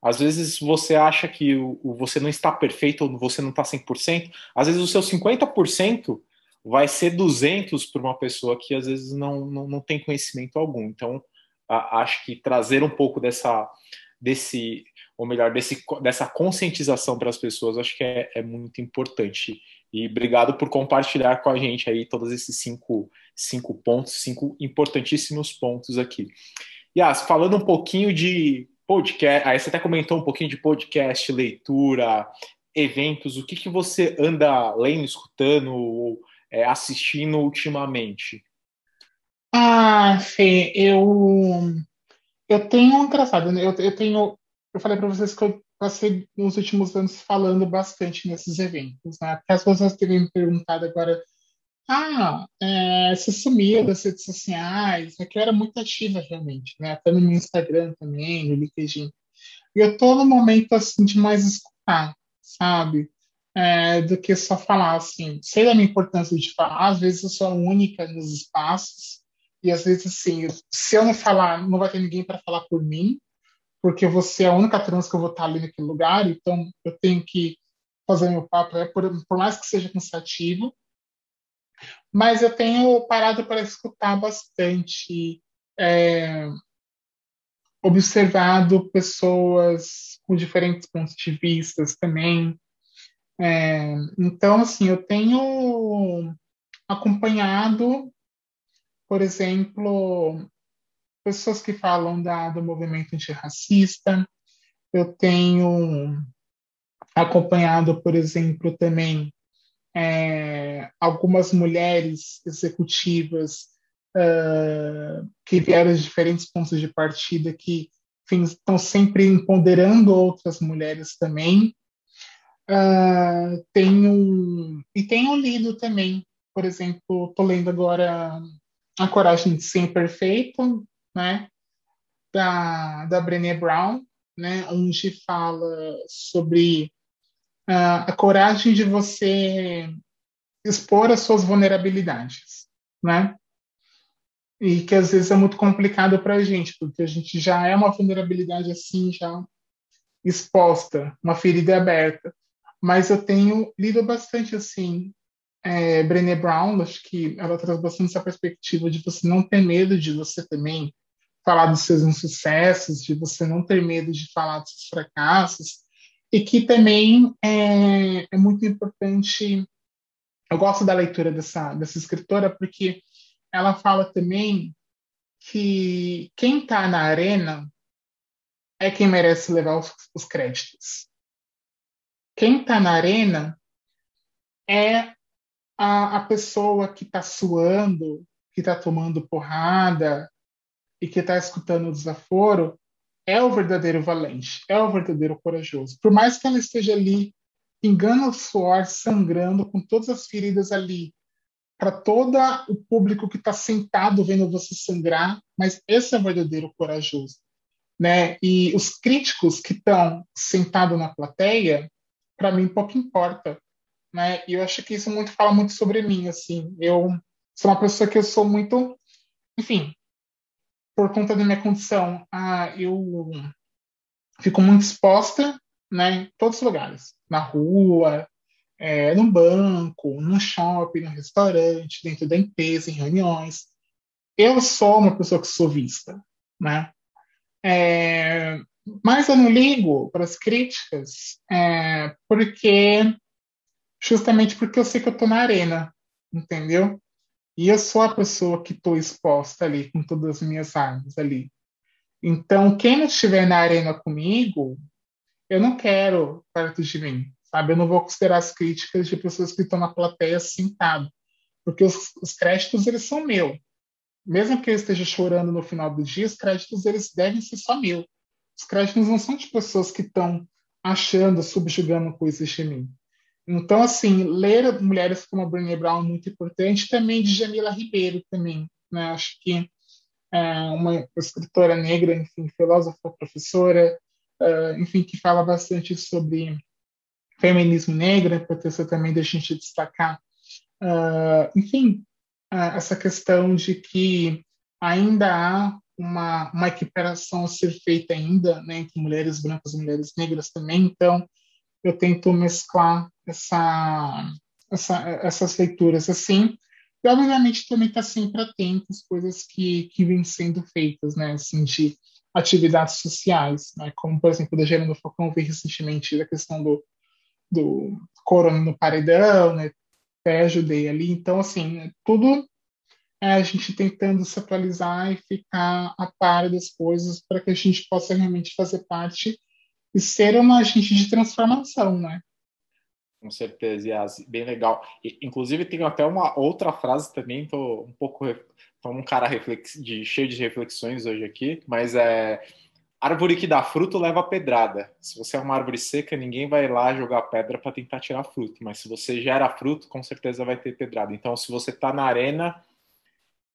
às vezes você acha que o, o você não está perfeito ou você não está 100%. Às vezes o seu 50% vai ser 200 para uma pessoa que às vezes não, não, não tem conhecimento algum. Então, a, acho que trazer um pouco dessa, desse, ou melhor, desse, dessa conscientização para as pessoas, acho que é, é muito importante. E obrigado por compartilhar com a gente aí todos esses cinco, cinco pontos, cinco importantíssimos pontos aqui. Yas, falando um pouquinho de podcast, aí você até comentou um pouquinho de podcast, leitura, eventos, o que, que você anda lendo, escutando ou é, assistindo ultimamente? Ah, Fê, eu eu tenho engraçado, né? Eu, eu tenho, eu falei para vocês que eu passei nos últimos anos falando bastante nesses eventos, né? Porque as pessoas têm me perguntado agora, ah, é, você sumia das redes sociais, é que eu era muito ativa realmente, né? Até no meu Instagram também, no LinkedIn. E eu tô no momento, assim, de mais escutar, sabe? É, do que só falar, assim. Sei da minha importância de falar, às vezes eu sou a única nos espaços, e às vezes, assim, se eu não falar, não vai ter ninguém para falar por mim, porque você é a única trans que eu vou estar ali naquele lugar, então eu tenho que fazer meu papel, por, por mais que seja cansativo. Mas eu tenho parado para escutar bastante, é, observado pessoas com diferentes pontos de vista também. É, então, assim, eu tenho acompanhado, por exemplo, pessoas que falam da, do movimento antirracista. Eu tenho acompanhado, por exemplo, também é, algumas mulheres executivas uh, que vieram de diferentes pontos de partida que enfim, estão sempre empoderando outras mulheres também. Uh, tenho e tenho lido também, por exemplo, estou lendo agora A Coragem de Ser Perfeito, né, da, da Brené Brown, né, onde fala sobre uh, a coragem de você expor as suas vulnerabilidades, né? E que às vezes é muito complicado para a gente, porque a gente já é uma vulnerabilidade assim, já exposta, uma ferida aberta. Mas eu tenho lido bastante assim, é, Brené Brown, acho que ela traz bastante essa perspectiva de você não ter medo de você também falar dos seus insucessos, de você não ter medo de falar dos seus fracassos, e que também é, é muito importante. Eu gosto da leitura dessa, dessa escritora porque ela fala também que quem está na arena é quem merece levar os, os créditos. Quem está na arena é a, a pessoa que está suando, que está tomando porrada, e que está escutando o desaforo é o verdadeiro valente, é o verdadeiro corajoso. Por mais que ela esteja ali, pingando o suor, sangrando, com todas as feridas ali, para todo o público que está sentado vendo você sangrar, mas esse é o verdadeiro corajoso. Né? E os críticos que estão sentados na plateia, para mim pouco importa, né? E eu acho que isso muito fala muito sobre mim, assim. Eu sou uma pessoa que eu sou muito, enfim, por conta da minha condição, ah, eu fico muito exposta né, em todos os lugares. Na rua, é, no banco, no shopping, no restaurante, dentro da empresa, em reuniões. Eu sou uma pessoa que sou vista. Né? É, mas eu não ligo para as críticas é, porque justamente porque eu sei que eu estou na arena, entendeu? E eu sou a pessoa que estou exposta ali, com todas as minhas armas ali. Então, quem não estiver na arena comigo, eu não quero perto de mim, sabe? Eu não vou considerar as críticas de pessoas que estão na plateia sentado, porque os, os créditos, eles são meus. Mesmo que eu esteja chorando no final do dia, os créditos, eles devem ser só meus. Os créditos não são de pessoas que estão achando, subjugando coisas de mim. Então, assim, ler mulheres como a Brené Brown é muito importante, também de Jamila Ribeiro também, né? Acho que é uma escritora negra, enfim, filósofa, professora, uh, enfim, que fala bastante sobre feminismo negro, é importante também da gente destacar, uh, enfim, uh, essa questão de que ainda há uma, uma equiparação a ser feita ainda, né, entre mulheres brancas e mulheres negras também, então eu tento mesclar essa, essa, essas leituras assim. E, obviamente, também está sempre atento às coisas que, que vêm sendo feitas, né? Assim, de atividades sociais, né? Como, por exemplo, da Gerando Falcão veio recentemente a questão do, do corona no paredão, né? Até ajudei ali. Então, assim, é tudo é a gente tentando se atualizar e ficar a par das coisas para que a gente possa realmente fazer parte e ser uma agente de transformação, né? Com certeza, Yas, bem legal. E, inclusive, tenho até uma outra frase também, tô um pouco tô um cara reflex, de, cheio de reflexões hoje aqui, mas é árvore que dá fruto leva pedrada. Se você é uma árvore seca, ninguém vai lá jogar pedra para tentar tirar fruto. Mas se você gera fruto, com certeza vai ter pedrada. Então, se você está na arena,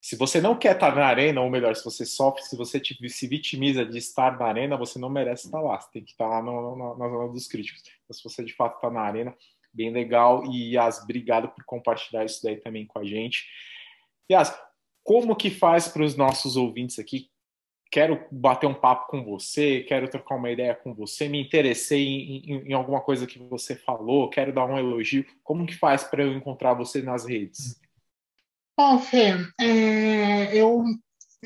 se você não quer estar tá na arena, ou melhor, se você sofre, se você se vitimiza de estar na arena, você não merece estar lá. Você tem que estar lá no, no, na zona dos críticos. Então, se você de fato está na arena, bem legal. E Yas, obrigado por compartilhar isso daí também com a gente. Yas, como que faz para os nossos ouvintes aqui quero bater um papo com você, quero trocar uma ideia com você, me interessei em, em, em alguma coisa que você falou, quero dar um elogio. Como que faz para eu encontrar você nas redes? Bom, Fê, é, eu,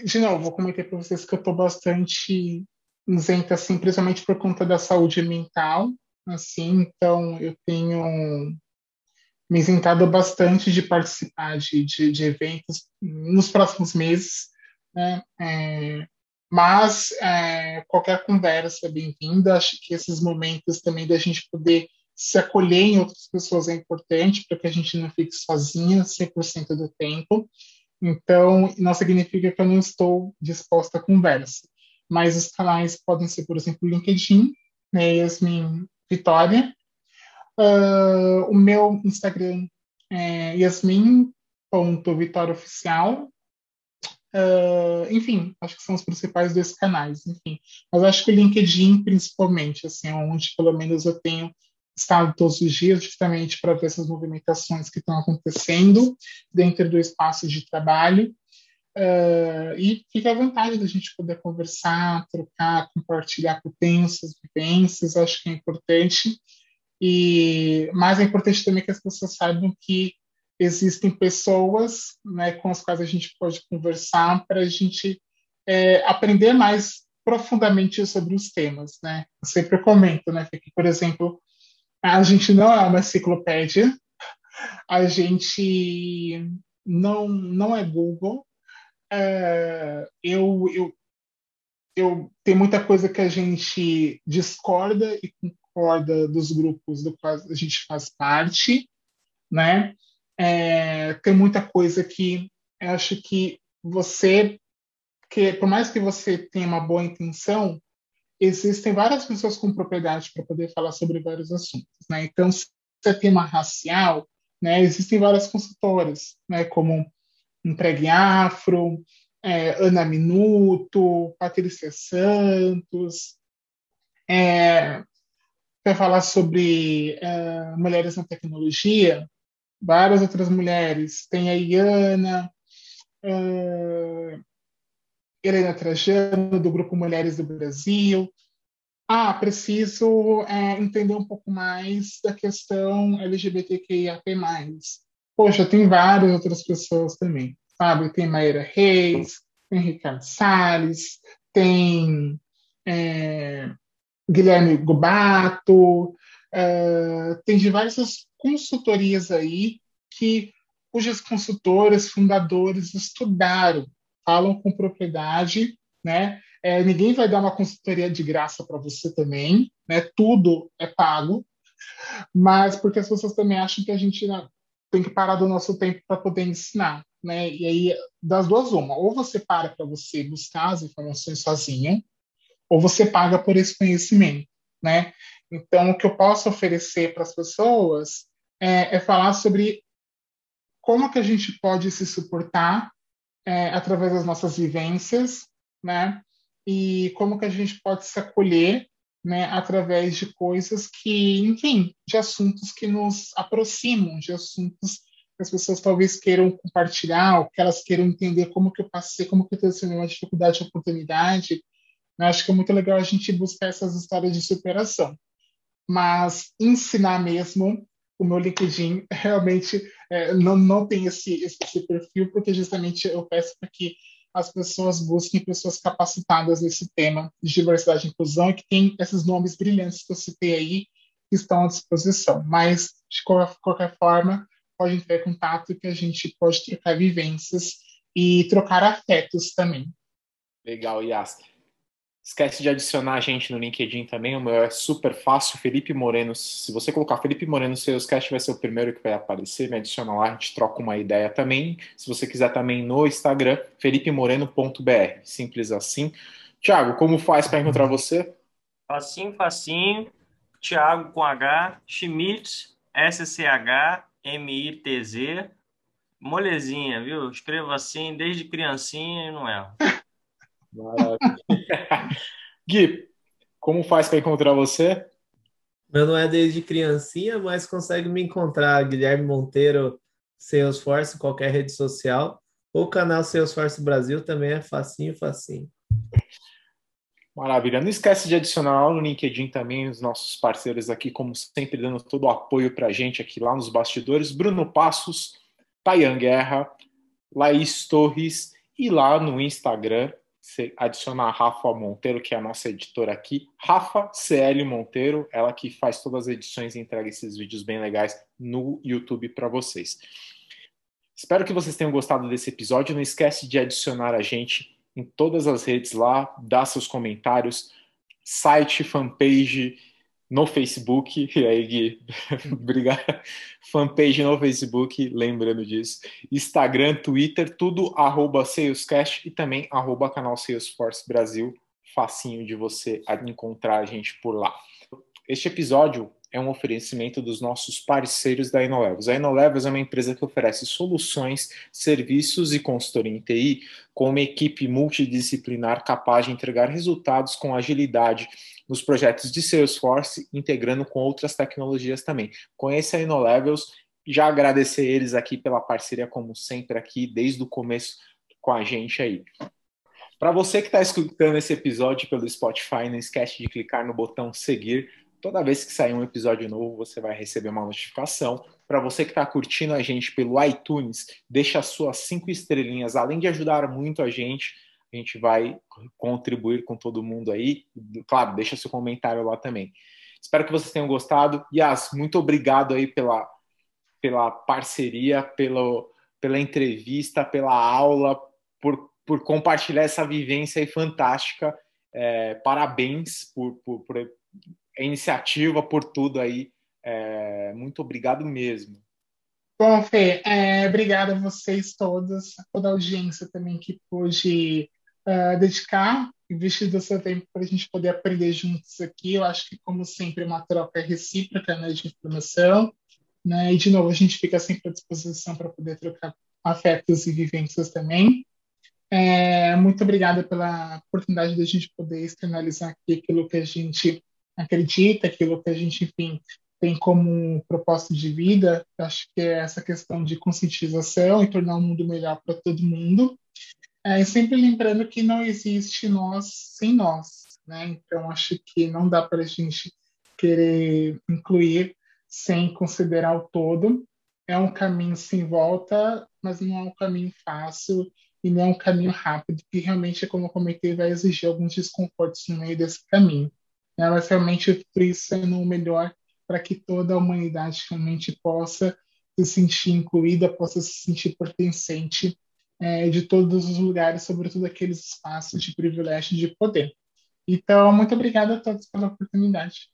de novo, comentei para vocês que eu estou bastante isenta, assim, principalmente por conta da saúde mental, assim, então eu tenho me isentado bastante de participar de, de, de eventos nos próximos meses, né? É, mas é, qualquer conversa é bem-vinda. Acho que esses momentos também da gente poder se acolher em outras pessoas é importante para que a gente não fique sozinha 100% do tempo. Então, não significa que eu não estou disposta à conversa. Mas os canais podem ser, por exemplo, o LinkedIn, né, Yasmin Vitória. Uh, o meu Instagram é yasmin.vitóriaoficial. Uh, enfim, acho que são os principais dois canais, enfim. Mas acho que o LinkedIn, principalmente, assim, é onde pelo menos eu tenho estado todos os dias, justamente para ver essas movimentações que estão acontecendo dentro do espaço de trabalho. Uh, e fica à vontade da gente poder conversar, trocar, compartilhar potências, vivências, acho que é importante. E mais é importante também que as pessoas saibam que existem pessoas né, com as quais a gente pode conversar para a gente é, aprender mais profundamente sobre os temas. Né? Eu sempre comento né, que, por exemplo, a gente não é uma enciclopédia, a gente não, não é Google. É, eu, eu, eu tem muita coisa que a gente discorda e concorda dos grupos do qual a gente faz parte, né? É, tem muita coisa que eu acho que você, que por mais que você tenha uma boa intenção, existem várias pessoas com propriedade para poder falar sobre vários assuntos, né? Então, se é tema racial, né, existem várias consultoras, né, como Empregue Afro, é, Ana Minuto, Patrícia Santos, é, para falar sobre é, mulheres na tecnologia, várias outras mulheres. Tem a Iana, Helena Trajano, do Grupo Mulheres do Brasil. Ah, preciso é, entender um pouco mais da questão LGBTQIAP+. Poxa, tem várias outras pessoas também, sabe? Tem Maíra Reis, tem Ricardo Salles, tem é, Guilherme Gubato, uh, tem diversas consultorias aí que cujas consultoras, fundadores estudaram, falam com propriedade, né? É, ninguém vai dar uma consultoria de graça para você também, né? Tudo é pago, mas porque as pessoas também acham que a gente tem que parar do nosso tempo para poder ensinar, né? E aí das duas uma, ou você para para você buscar as informações sozinho, ou você paga por esse conhecimento, né? Então o que eu posso oferecer para as pessoas é, é falar sobre como que a gente pode se suportar é, através das nossas vivências, né? E como que a gente pode se acolher, né? Através de coisas que, enfim, de assuntos que nos aproximam, de assuntos que as pessoas talvez queiram compartilhar, ou que elas queiram entender como que eu passei, como que eu tenho uma dificuldade, oportunidade. Eu acho que é muito legal a gente buscar essas histórias de superação. Mas ensinar mesmo o meu LinkedIn realmente é, não, não tem esse, esse, perfil, porque justamente eu peço para que as pessoas busquem pessoas capacitadas nesse tema de diversidade e inclusão e que tem esses nomes brilhantes que eu citei aí que estão à disposição. Mas, de qualquer, forma, pode em contato que a gente pode trocar vivências e trocar afetos também. Legal, Yas. Esquece de adicionar a gente no LinkedIn também, o meu é super fácil, Felipe Moreno. Se você colocar Felipe Moreno Salescast, vai ser o primeiro que vai aparecer. Me adiciona lá, a gente troca uma ideia também. Se você quiser também no Instagram, felipemoreno.br. Simples assim. Tiago, como faz para encontrar você? Facinho, facinho. Tiago com H, Schmitz, S-C-H-M-I-T-Z. Molezinha, viu? Escrevo assim desde criancinha e não erro. Gui, como faz para encontrar você? Meu não é desde criancinha, mas consegue me encontrar, Guilherme Monteiro, Salesforce, qualquer rede social. O canal Salesforce Brasil também é facinho, facinho. Maravilha. Não esquece de adicionar lá no LinkedIn também os nossos parceiros aqui, como sempre, dando todo o apoio para a gente aqui lá nos bastidores. Bruno Passos, Tayan Guerra, Laís Torres e lá no Instagram, adicionar Rafa Monteiro, que é a nossa editora aqui, Rafa CL Monteiro, ela que faz todas as edições e entrega esses vídeos bem legais no YouTube para vocês. Espero que vocês tenham gostado desse episódio. Não esquece de adicionar a gente em todas as redes lá, dar seus comentários, site, fanpage no Facebook, e aí Gui, obrigado, fanpage no Facebook, lembrando disso, Instagram, Twitter, tudo arroba Salescast e também arroba canal Salesforce Brasil, facinho de você encontrar a gente por lá. Este episódio é um oferecimento dos nossos parceiros da Inolevos. A Inolevos é uma empresa que oferece soluções, serviços e consultoria em TI com uma equipe multidisciplinar capaz de entregar resultados com agilidade nos projetos de Salesforce, integrando com outras tecnologias também. Conheça a Inolevels, já agradecer eles aqui pela parceria, como sempre, aqui desde o começo com a gente aí. Para você que está escutando esse episódio pelo Spotify, não esquece de clicar no botão seguir Toda vez que sair um episódio novo, você vai receber uma notificação. Para você que está curtindo a gente pelo iTunes, deixa as suas cinco estrelinhas. Além de ajudar muito a gente, a gente vai contribuir com todo mundo aí. Claro, deixa seu comentário lá também. Espero que vocês tenham gostado. Yas, muito obrigado aí pela, pela parceria, pelo, pela entrevista, pela aula, por, por compartilhar essa vivência aí fantástica. É, parabéns por, por, por a iniciativa, por tudo aí. É, muito obrigado mesmo. Bom, Fê, é, obrigada a vocês todos, a toda a audiência também que pôde uh, dedicar, investir do seu tempo para a gente poder aprender juntos aqui. Eu acho que, como sempre, é uma troca recíproca né, de informação. Né? E, de novo, a gente fica sempre à disposição para poder trocar afetos e vivências também. É, muito obrigada pela oportunidade de a gente poder externalizar aqui aquilo que a gente acredita, aquilo que a gente, enfim, tem como propósito de vida, acho que é essa questão de conscientização e tornar o mundo melhor para todo mundo. É, sempre lembrando que não existe nós sem nós, né? Então, acho que não dá para a gente querer incluir sem considerar o todo. É um caminho sem volta, mas não é um caminho fácil e não é um caminho rápido, que realmente, como eu comentei, vai exigir alguns desconfortos no meio desse caminho elas realmente sendo o melhor para que toda a humanidade realmente possa se sentir incluída, possa se sentir pertencente é, de todos os lugares, sobretudo aqueles espaços de privilégio e de poder. Então, muito obrigada a todos pela oportunidade.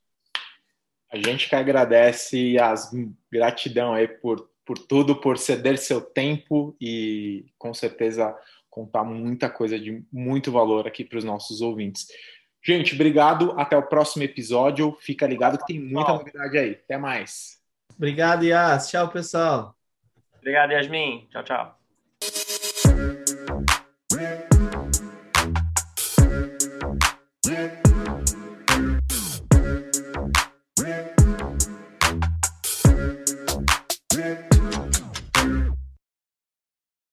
A gente que agradece as gratidão aí por, por tudo, por ceder seu tempo e com certeza contar muita coisa de muito valor aqui para os nossos ouvintes. Gente, obrigado. Até o próximo episódio. Fica ligado que tem muita novidade aí. Até mais. Obrigado, Yas. Tchau, pessoal. Obrigado, Yasmin. Tchau, tchau.